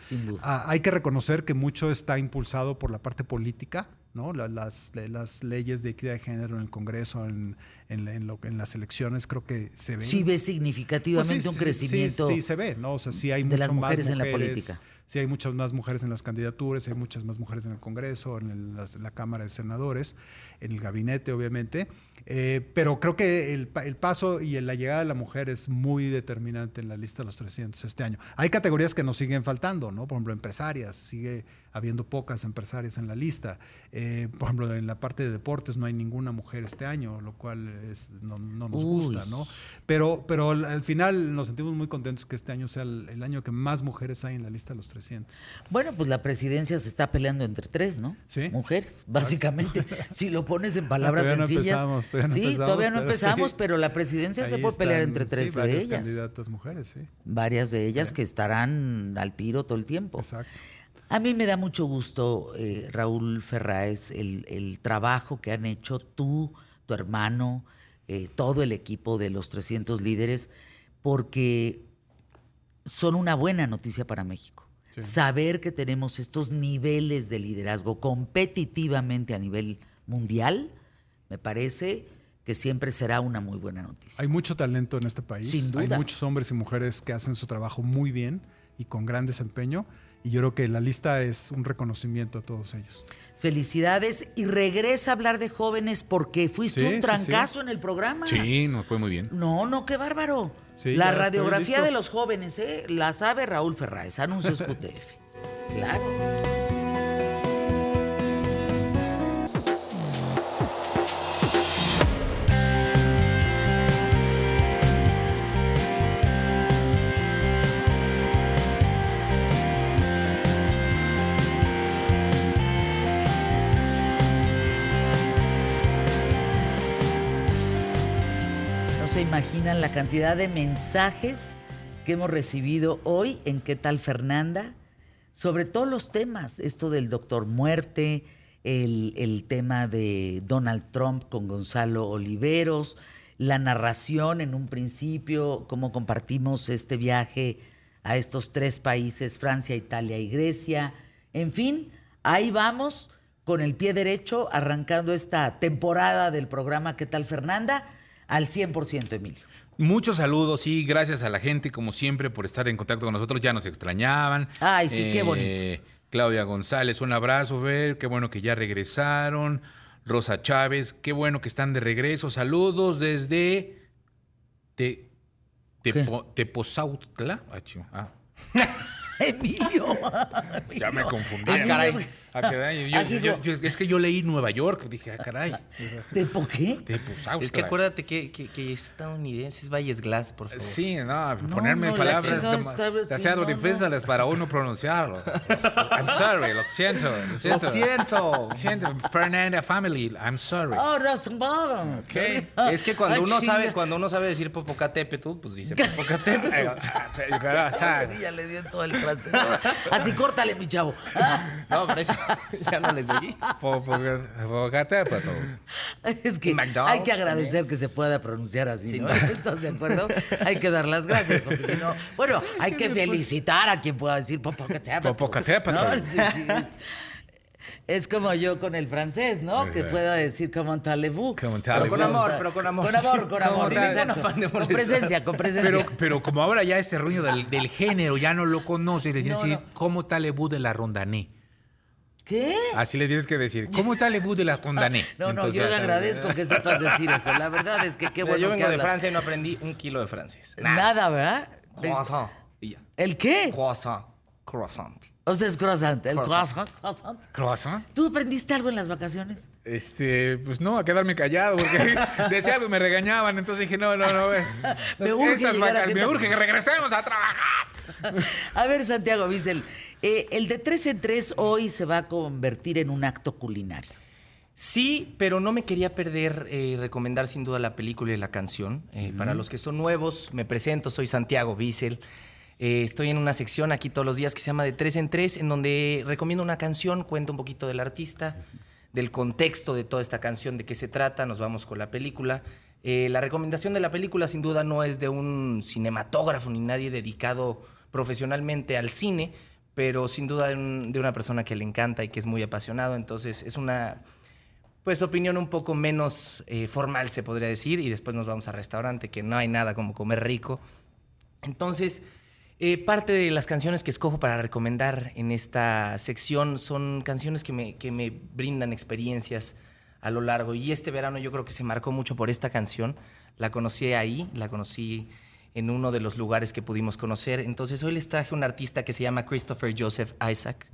Ah, hay que reconocer que mucho está impulsado por la parte política, ¿no? La- las, las leyes de equidad de género en el Congreso, en, en en lo, en las elecciones, creo que se ven. Sí ves Pues sí, significativamente sí, un sí, crecimiento. Sí, sí se ve, ¿no? O sea, sí hay de mucho las más mujeres en la mujeres, política. Sí hay muchas más mujeres en las candidaturas, hay muchas más mujeres en el Congreso, en el- la Cámara de Senadores, en el gabinete, obviamente. Eh, pero creo que el, el paso y la llegada de la mujer es muy determinante en la lista de los 300 este año. Hay categorías que nos siguen faltando, ¿no? Por ejemplo, empresarias, sigue habiendo pocas empresarias en la lista. Eh, por ejemplo, en la parte de deportes no hay ninguna mujer este año, lo cual es- no, no nos Uy. gusta, ¿no? Pero, pero al, al final nos sentimos muy contentos que este año sea el, el año que más mujeres hay en la lista de los 300. Bueno, pues la presidencia se está peleando entre tres, ¿no? Sí. Mujeres, básicamente. si lo pones en palabras todavía no sencillas. empezamos, todavía no sí, empezamos, todavía no pero empezamos, sí. pero la presidencia se puede pelear entre tres sí, de varias ellas. candidatas mujeres, sí. Varias de ellas que estarán al tiro todo el tiempo. Exacto. A mí me da mucho gusto, eh, Raúl Ferráez, el, el trabajo que han hecho tú, tu hermano, eh, todo el equipo de los 300 líderes, porque son una buena noticia para México. Saber que tenemos estos niveles de liderazgo competitivamente a nivel mundial, me parece que siempre será una muy buena noticia. Hay mucho talento en este país. Sin duda. Hay muchos hombres y mujeres que hacen su trabajo muy bien y con gran desempeño. Y yo creo que la lista es un reconocimiento a todos ellos. Felicidades y regresa a hablar de jóvenes porque fuiste Sí, un sí, trancazo en el programa. Sí, nos fue muy bien. No, no, qué bárbaro. Sí, la radiografía de los jóvenes, ¿eh? La sabe Raúl Ferráez, anuncios QTF. Claro. Se imaginan la cantidad de mensajes que hemos recibido hoy en ¿Qué tal Fernanda? Sobre todos los temas, esto del doctor muerte, el, el tema de Donald Trump con Gonzalo Oliveros, la narración en un principio, cómo compartimos este viaje a estos tres países, Francia, Italia y Grecia. En fin, ahí vamos con el pie derecho, arrancando esta temporada del programa ¿Qué tal Fernanda? Al 100%, Emilio. Muchos saludos y gracias a la gente, como siempre, por estar en contacto con nosotros. Ya nos extrañaban. Eh, Ay, sí, qué bonito. Claudia González, un abrazo, Fer. Qué bueno que ya regresaron. Rosa Chávez, qué bueno que están de regreso. Saludos desde Te, Tepo- Tepozautla. Ah, Emilio. ya me confundí. Ah, caray. Ah, caray. Yo- Ah, yo- digo- yo- es que yo leí Nueva York. Dije, ah, caray. ¿De por qué? Tepozautla. Es que acuérdate que, que, que estadounidense es Valles Glass, por favor. Sí, no, ponerme no, la palabras demasiado difíciles para uno pronunciarlo. I'm sorry, lo siento. Lo siento. Lo siento, Fernanda Family, I'm sorry. Oh, no, es malo. Ok. Es que cuando Ay, uno chinga. sabe, cuando uno sabe decir Popocatépetl, pues dice Popocatépetl. Sí, ya le dio todo el traste. Así córtale, mi chavo. Ah, No, pero ya no les seguí. Popocatépetl. Es que McDonald's hay que agradecer que se pueda pronunciar así, Sí, ¿no? no. ¿Estás de acuerdo? Hay que dar las gracias, porque si no... Bueno, hay que felicitar a quien pueda decir Popocatépetl. Popocatépetl. ¿no? Sí, sí. Es como yo con el francés, ¿no? Que pueda decir como talebú. Como Pero con amor, pero con amor. Con amor, con amor. Afán de con presencia, con presencia. Pero, pero como ahora ya este rollo del, del género ya no lo conoces, le tienes No, que decir, no. ¿cómo está Lebu de la Rondané? ¿Qué? Así le tienes que decir, ¿cómo está Lebu de la Rondané? No, no, Entonces, yo le agradezco que sepas decir eso. La verdad es que qué bueno yo que vengo de. Francia y no aprendí un kilo de francés. Nada, ¿verdad? Croissant. ¿El qué? Croissant. Croissant. O sea, es croissant. El Croissant. croissant. croissant. ¿Tú aprendiste algo en las vacaciones? Este, pues no, a quedarme callado, porque decía algo y me regañaban, entonces dije, no, no, no, ves. Me urge Estas llegar a vacas- que me te- urge que regresemos a trabajar. A ver, Santiago Bissell, eh, el de tres en tres hoy se va a convertir en un acto culinario. Sí, pero no me quería perder eh, recomendar sin duda la película y la canción. Eh, Para los que son nuevos, me presento, soy Santiago Bissell. Eh, estoy en una sección aquí todos los días que se llama De Tres en Tres, en donde recomiendo una canción, cuento un poquito del artista, del contexto de toda esta canción, de qué se trata, nos vamos con la película. La recomendación de la película sin duda no es de un cinematógrafo ni nadie dedicado profesionalmente al cine, pero sin duda de, un- de una persona que le encanta y que es muy apasionado. Entonces es una, pues opinión un poco menos eh, formal, se podría decir, y después nos vamos al restaurante, que no hay nada como comer rico. Entonces, eh, parte de las canciones que escojo para recomendar en esta sección son canciones que me, que me brindan experiencias a lo largo. Y este verano yo creo que se marcó mucho por esta canción. La conocí ahí, la conocí en uno de los lugares que pudimos conocer. Entonces hoy les traje un artista que se llama Christopher Joseph Isaac,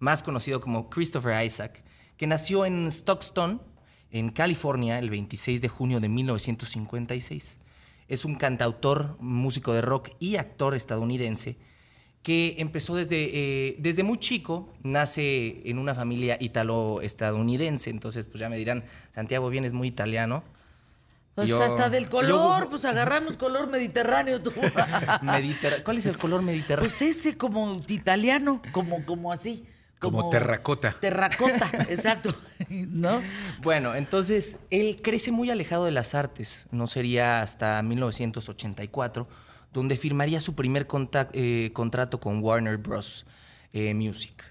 más conocido como Christopher Isaac, que nació en Stockton, en California, el 26 de junio de 1956. Es un cantautor, músico de rock y actor estadounidense que empezó desde, eh, desde muy chico, nace en una familia italo-estadounidense, entonces pues ya me dirán, Santiago vienes muy italiano. Pues Yo- hasta del color, Luego- pues agarramos color mediterráneo tú. ¿Cuál es el color mediterráneo? pues ese como italiano, como, como así, Como terracota. Terracota, exacto. ¿No? Bueno, entonces él crece muy alejado de las artes. No sería hasta 1984, donde firmaría su primer eh, contrato con Warner Bros. eh, Music.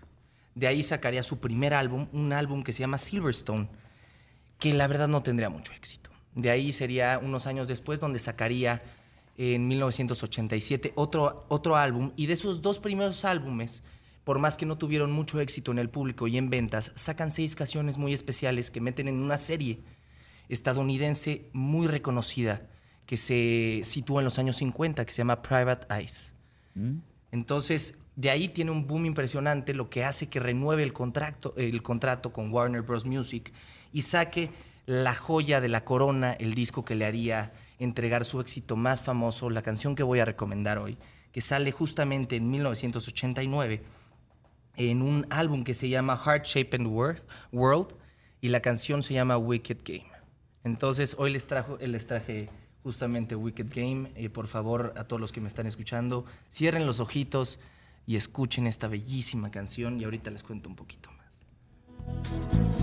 De ahí sacaría su primer álbum, un álbum que se llama Silverstone, que la verdad no tendría mucho éxito. De ahí sería unos años después donde sacaría en 1987 otro, otro álbum y de esos dos primeros álbumes, por más que no tuvieron mucho éxito en el público y en ventas, sacan seis canciones muy especiales que meten en una serie estadounidense muy reconocida que se sitúa en los años 50 que se llama Private Eyes. Entonces, de ahí tiene un boom impresionante, lo que hace que renueve el contrato, el contrato con Warner Bros. Music y saque la joya de la corona, el disco que le haría entregar su éxito más famoso, la canción que voy a recomendar hoy, que sale justamente en 1989 en un álbum que se llama Heart Shaped World, World y la canción se llama Wicked Game. Entonces, hoy les, trajo, les traje justamente Wicked Game. Eh, por favor, a todos los que me están escuchando, cierren los ojitos y escuchen esta bellísima canción y ahorita les cuento un poquito más.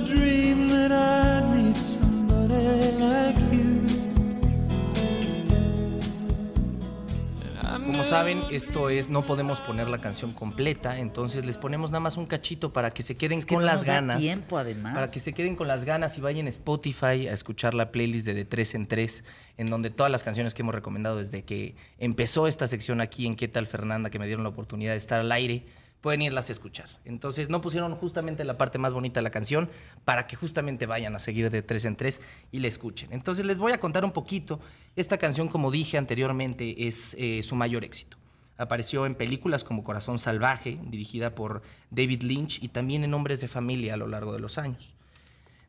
saben, esto es, no podemos poner la canción completa, entonces les ponemos nada más un cachito para que se queden Es que con no las nos da ganas. tiempo, además. Para que se queden con las ganas y vayan a Spotify a escuchar la playlist de De 3 en 3, en donde todas las canciones que hemos recomendado desde que empezó esta sección aquí en ¿Qué tal Fernanda? que me dieron la oportunidad de estar al aire, pueden irlas a escuchar. Entonces no pusieron justamente la parte más bonita de la canción para que justamente vayan a seguir de 3 en 3 y la escuchen. Entonces les voy a contar un poquito. Esta canción, como dije anteriormente, es eh, su mayor éxito. Apareció en películas como Corazón Salvaje, dirigida por David Lynch, y también en Hombres de Familia a lo largo de los años.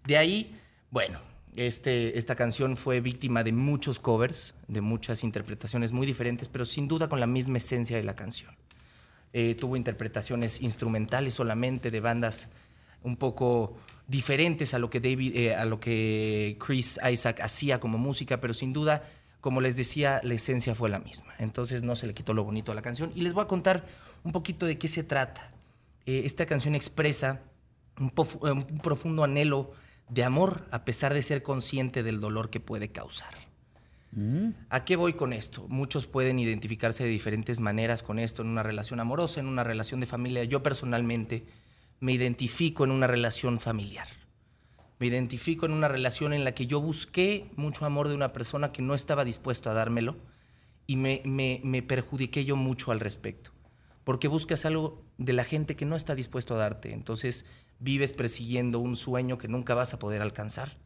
De ahí, bueno, este, esta canción fue víctima de muchos covers, de muchas interpretaciones muy diferentes, pero sin duda con la misma esencia de la canción. Eh, tuvo interpretaciones instrumentales solamente de bandas un poco diferentes a lo que David, eh, a lo que Chris Isaac hacía como música, pero sin duda, como les decía, la esencia fue la misma. Entonces no se le quitó lo bonito a la canción. Y les voy a contar un poquito de qué se trata. Eh, esta canción expresa un, profundo anhelo de amor a pesar de ser consciente del dolor que puede causar. ¿A qué voy con esto? Muchos pueden identificarse de diferentes maneras con esto, en una relación amorosa, en una relación de familia. Yo personalmente me identifico en una relación familiar. Me identifico en una relación en la que yo busqué mucho amor de una persona que no estaba dispuesto a dármelo y me, me- me perjudiqué yo mucho al respecto. Porque buscas algo de la gente que no está dispuesto a darte. Entonces vives persiguiendo un sueño que nunca vas a poder alcanzar.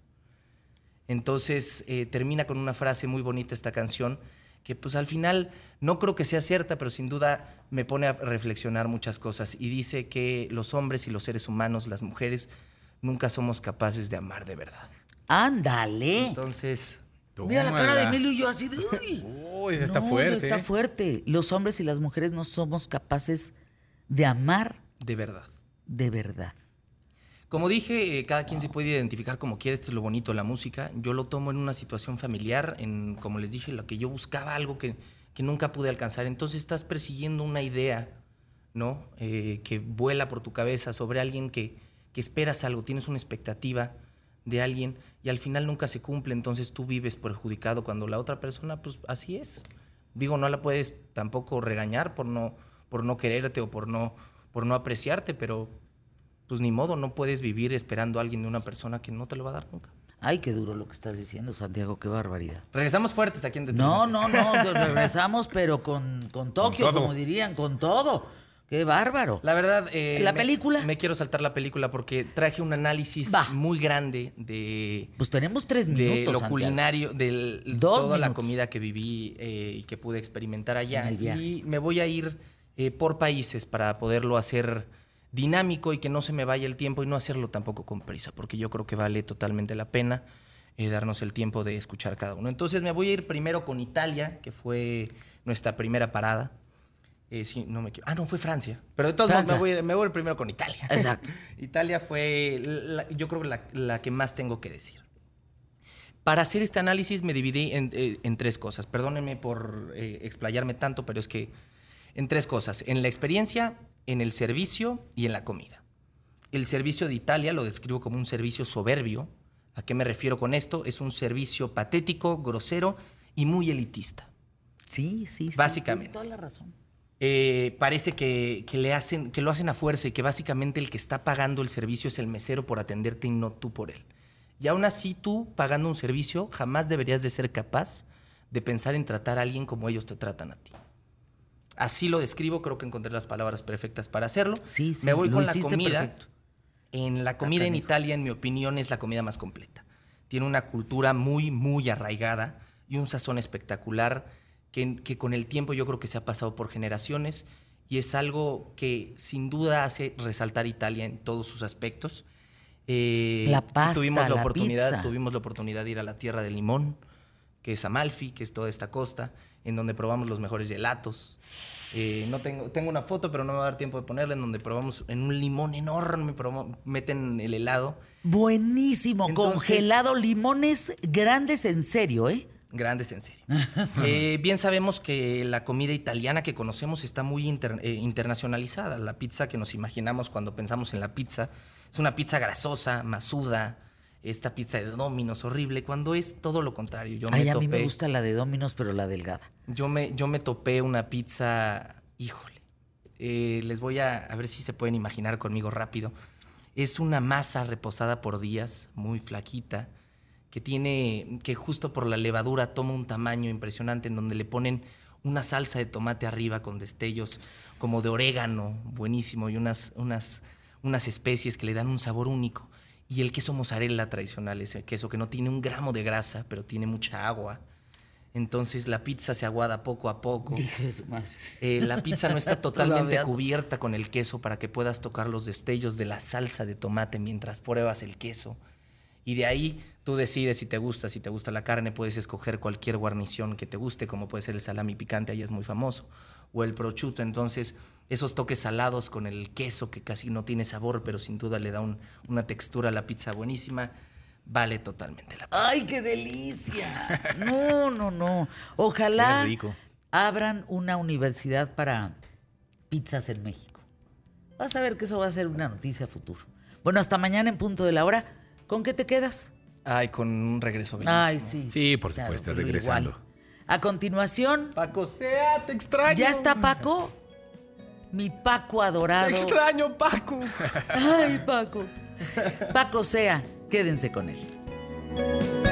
Entonces eh, termina con una frase muy bonita esta canción, que pues al final no creo que sea cierta, pero sin duda me pone a reflexionar muchas cosas. Y dice que los hombres y los seres humanos, las mujeres, nunca somos capaces de amar de verdad. Ándale. Entonces, Mira la cara de. Emilio y yo así de. Uy, Uy, esa está No, fuerte. Está ¿eh? fuerte. Los hombres y las mujeres no somos capaces de amar de verdad. de verdad. Como dije, eh, cada quien se puede identificar como quiere, esto es lo bonito de la música. Yo lo tomo en una situación familiar, en, como les dije, lo que yo buscaba algo que, que nunca pude alcanzar. Entonces estás persiguiendo una idea, ¿no? Eh, que vuela por tu cabeza sobre alguien que, que esperas algo, tienes una expectativa de alguien y al final nunca se cumple, entonces tú vives perjudicado cuando la otra persona, pues así es. Digo, no la puedes tampoco regañar por no, por no quererte o por no, por no apreciarte, pero pues ni modo, no puedes vivir esperando a alguien de una persona que no te lo va a dar nunca. Ay, qué duro lo que estás diciendo, Santiago, qué barbaridad. Regresamos fuertes aquí en De Tres No, no, no, regresamos, pero con, con Tokio, como dirían, con todo. Qué bárbaro. La verdad. eh, ¿La me- película? Me quiero saltar la película porque traje un análisis muy grande de, Pues tenemos tres de minutos. lo Santiago. culinario, de Dos toda la comida que viví eh, y que pude experimentar allá. En el viaje. Y me voy a ir eh, por países para poderlo hacer dinámico y que no se me vaya el tiempo y no hacerlo tampoco con prisa, porque yo creo que vale totalmente la pena eh, darnos el tiempo de escuchar cada uno. Entonces me voy a ir primero con Italia, que fue nuestra primera parada. Eh, sí, no me equivoco. Ah, no, fue Francia. Pero de todos modos me voy, me voy primero con Italia. Exacto. Italia fue, la- yo creo la, la que más tengo que decir. Para hacer este análisis me dividí en, eh, en tres cosas. Perdónenme por eh, explayarme tanto, pero es que en tres cosas. En la experiencia, en el servicio y en la comida. El servicio de Italia lo describo como un servicio soberbio. ¿A qué me refiero con esto? Es un servicio patético, grosero y muy elitista. Sí, sí, sí. Básicamente. Toda la razón. Eh, parece que, que le hacen, que lo hacen a fuerza y que básicamente el que está pagando el servicio es el mesero por atenderte y no tú por él. Y aún así tú, pagando un servicio, jamás deberías de ser capaz de pensar en tratar a alguien como ellos te tratan a ti. Así lo describo, creo que encontré las palabras perfectas para hacerlo. Sí, sí, Me voy con la comida. perfecto. En la comida en. Italia, en mi opinión, es la comida más completa. Tiene una cultura muy, muy arraigada y un sazón espectacular que, que con el tiempo yo creo que se ha pasado por generaciones y es algo que sin duda hace resaltar Italia en todos sus aspectos. Eh, La pasta, tuvimos la, la oportunidad, pizza. tuvimos la oportunidad de ir a la Tierra del Limón, que es Amalfi, que es toda esta costa, en donde probamos los mejores gelatos. Eh, no tengo, tengo una foto, pero no me va a dar tiempo de ponerla, en donde probamos en un limón enorme, meten el helado. Buenísimo, Entonces- congelado, limones grandes en serio, ¿eh? Grandes en serio. Eh, bien sabemos que la comida italiana que conocemos está muy inter- eh, internacionalizada. La pizza que nos imaginamos cuando pensamos en la pizza es una pizza grasosa, masuda, esta pizza de Domino's horrible, cuando es todo lo contrario. Yo me Ay, a mí me gusta la de Domino's, pero la delgada. Yo me, yo me topé una pizza, híjole. eh, les voy a, a ver si se pueden imaginar conmigo rápido. Es una masa reposada por días, muy flaquita, que tiene, que justo por la levadura toma un tamaño impresionante en donde le ponen una salsa de tomate arriba con destellos como de orégano, buenísimo, y unas, unas, unas especies que le dan un sabor único. Y el queso mozzarella tradicional, ese queso que no tiene un gramo de grasa, pero tiene mucha agua. Entonces la pizza se aguada poco a poco. Eh, la pizza no está totalmente cubierta con el queso para que puedas tocar los destellos de la salsa de tomate mientras pruebas el queso. Y de ahí tú decides si te gusta, si te gusta la carne, puedes escoger cualquier guarnición que te guste, como puede ser el salami picante, ahí es muy famoso, o el prosciutto. Entonces, esos toques salados con el queso que casi no tiene sabor, pero sin duda le da un- una textura a la pizza buenísima, vale totalmente la pena. ¡Ay, qué delicia! No, no, no. Ojalá rico. abran una universidad para pizzas en México. Vas a ver que eso va a ser una noticia a futuro. Bueno, hasta mañana en punto de la hora. ¿Con qué te quedas? Ay, con un regreso bellísimo. Ay, sí. Sí, por Claro, supuesto, regresando. igual. A continuación, Paco sea, te extraño. ¿ya está Paco? Mi Paco adorado. Extraño, Paco. Ay, Paco. Paco sea, quédense con él.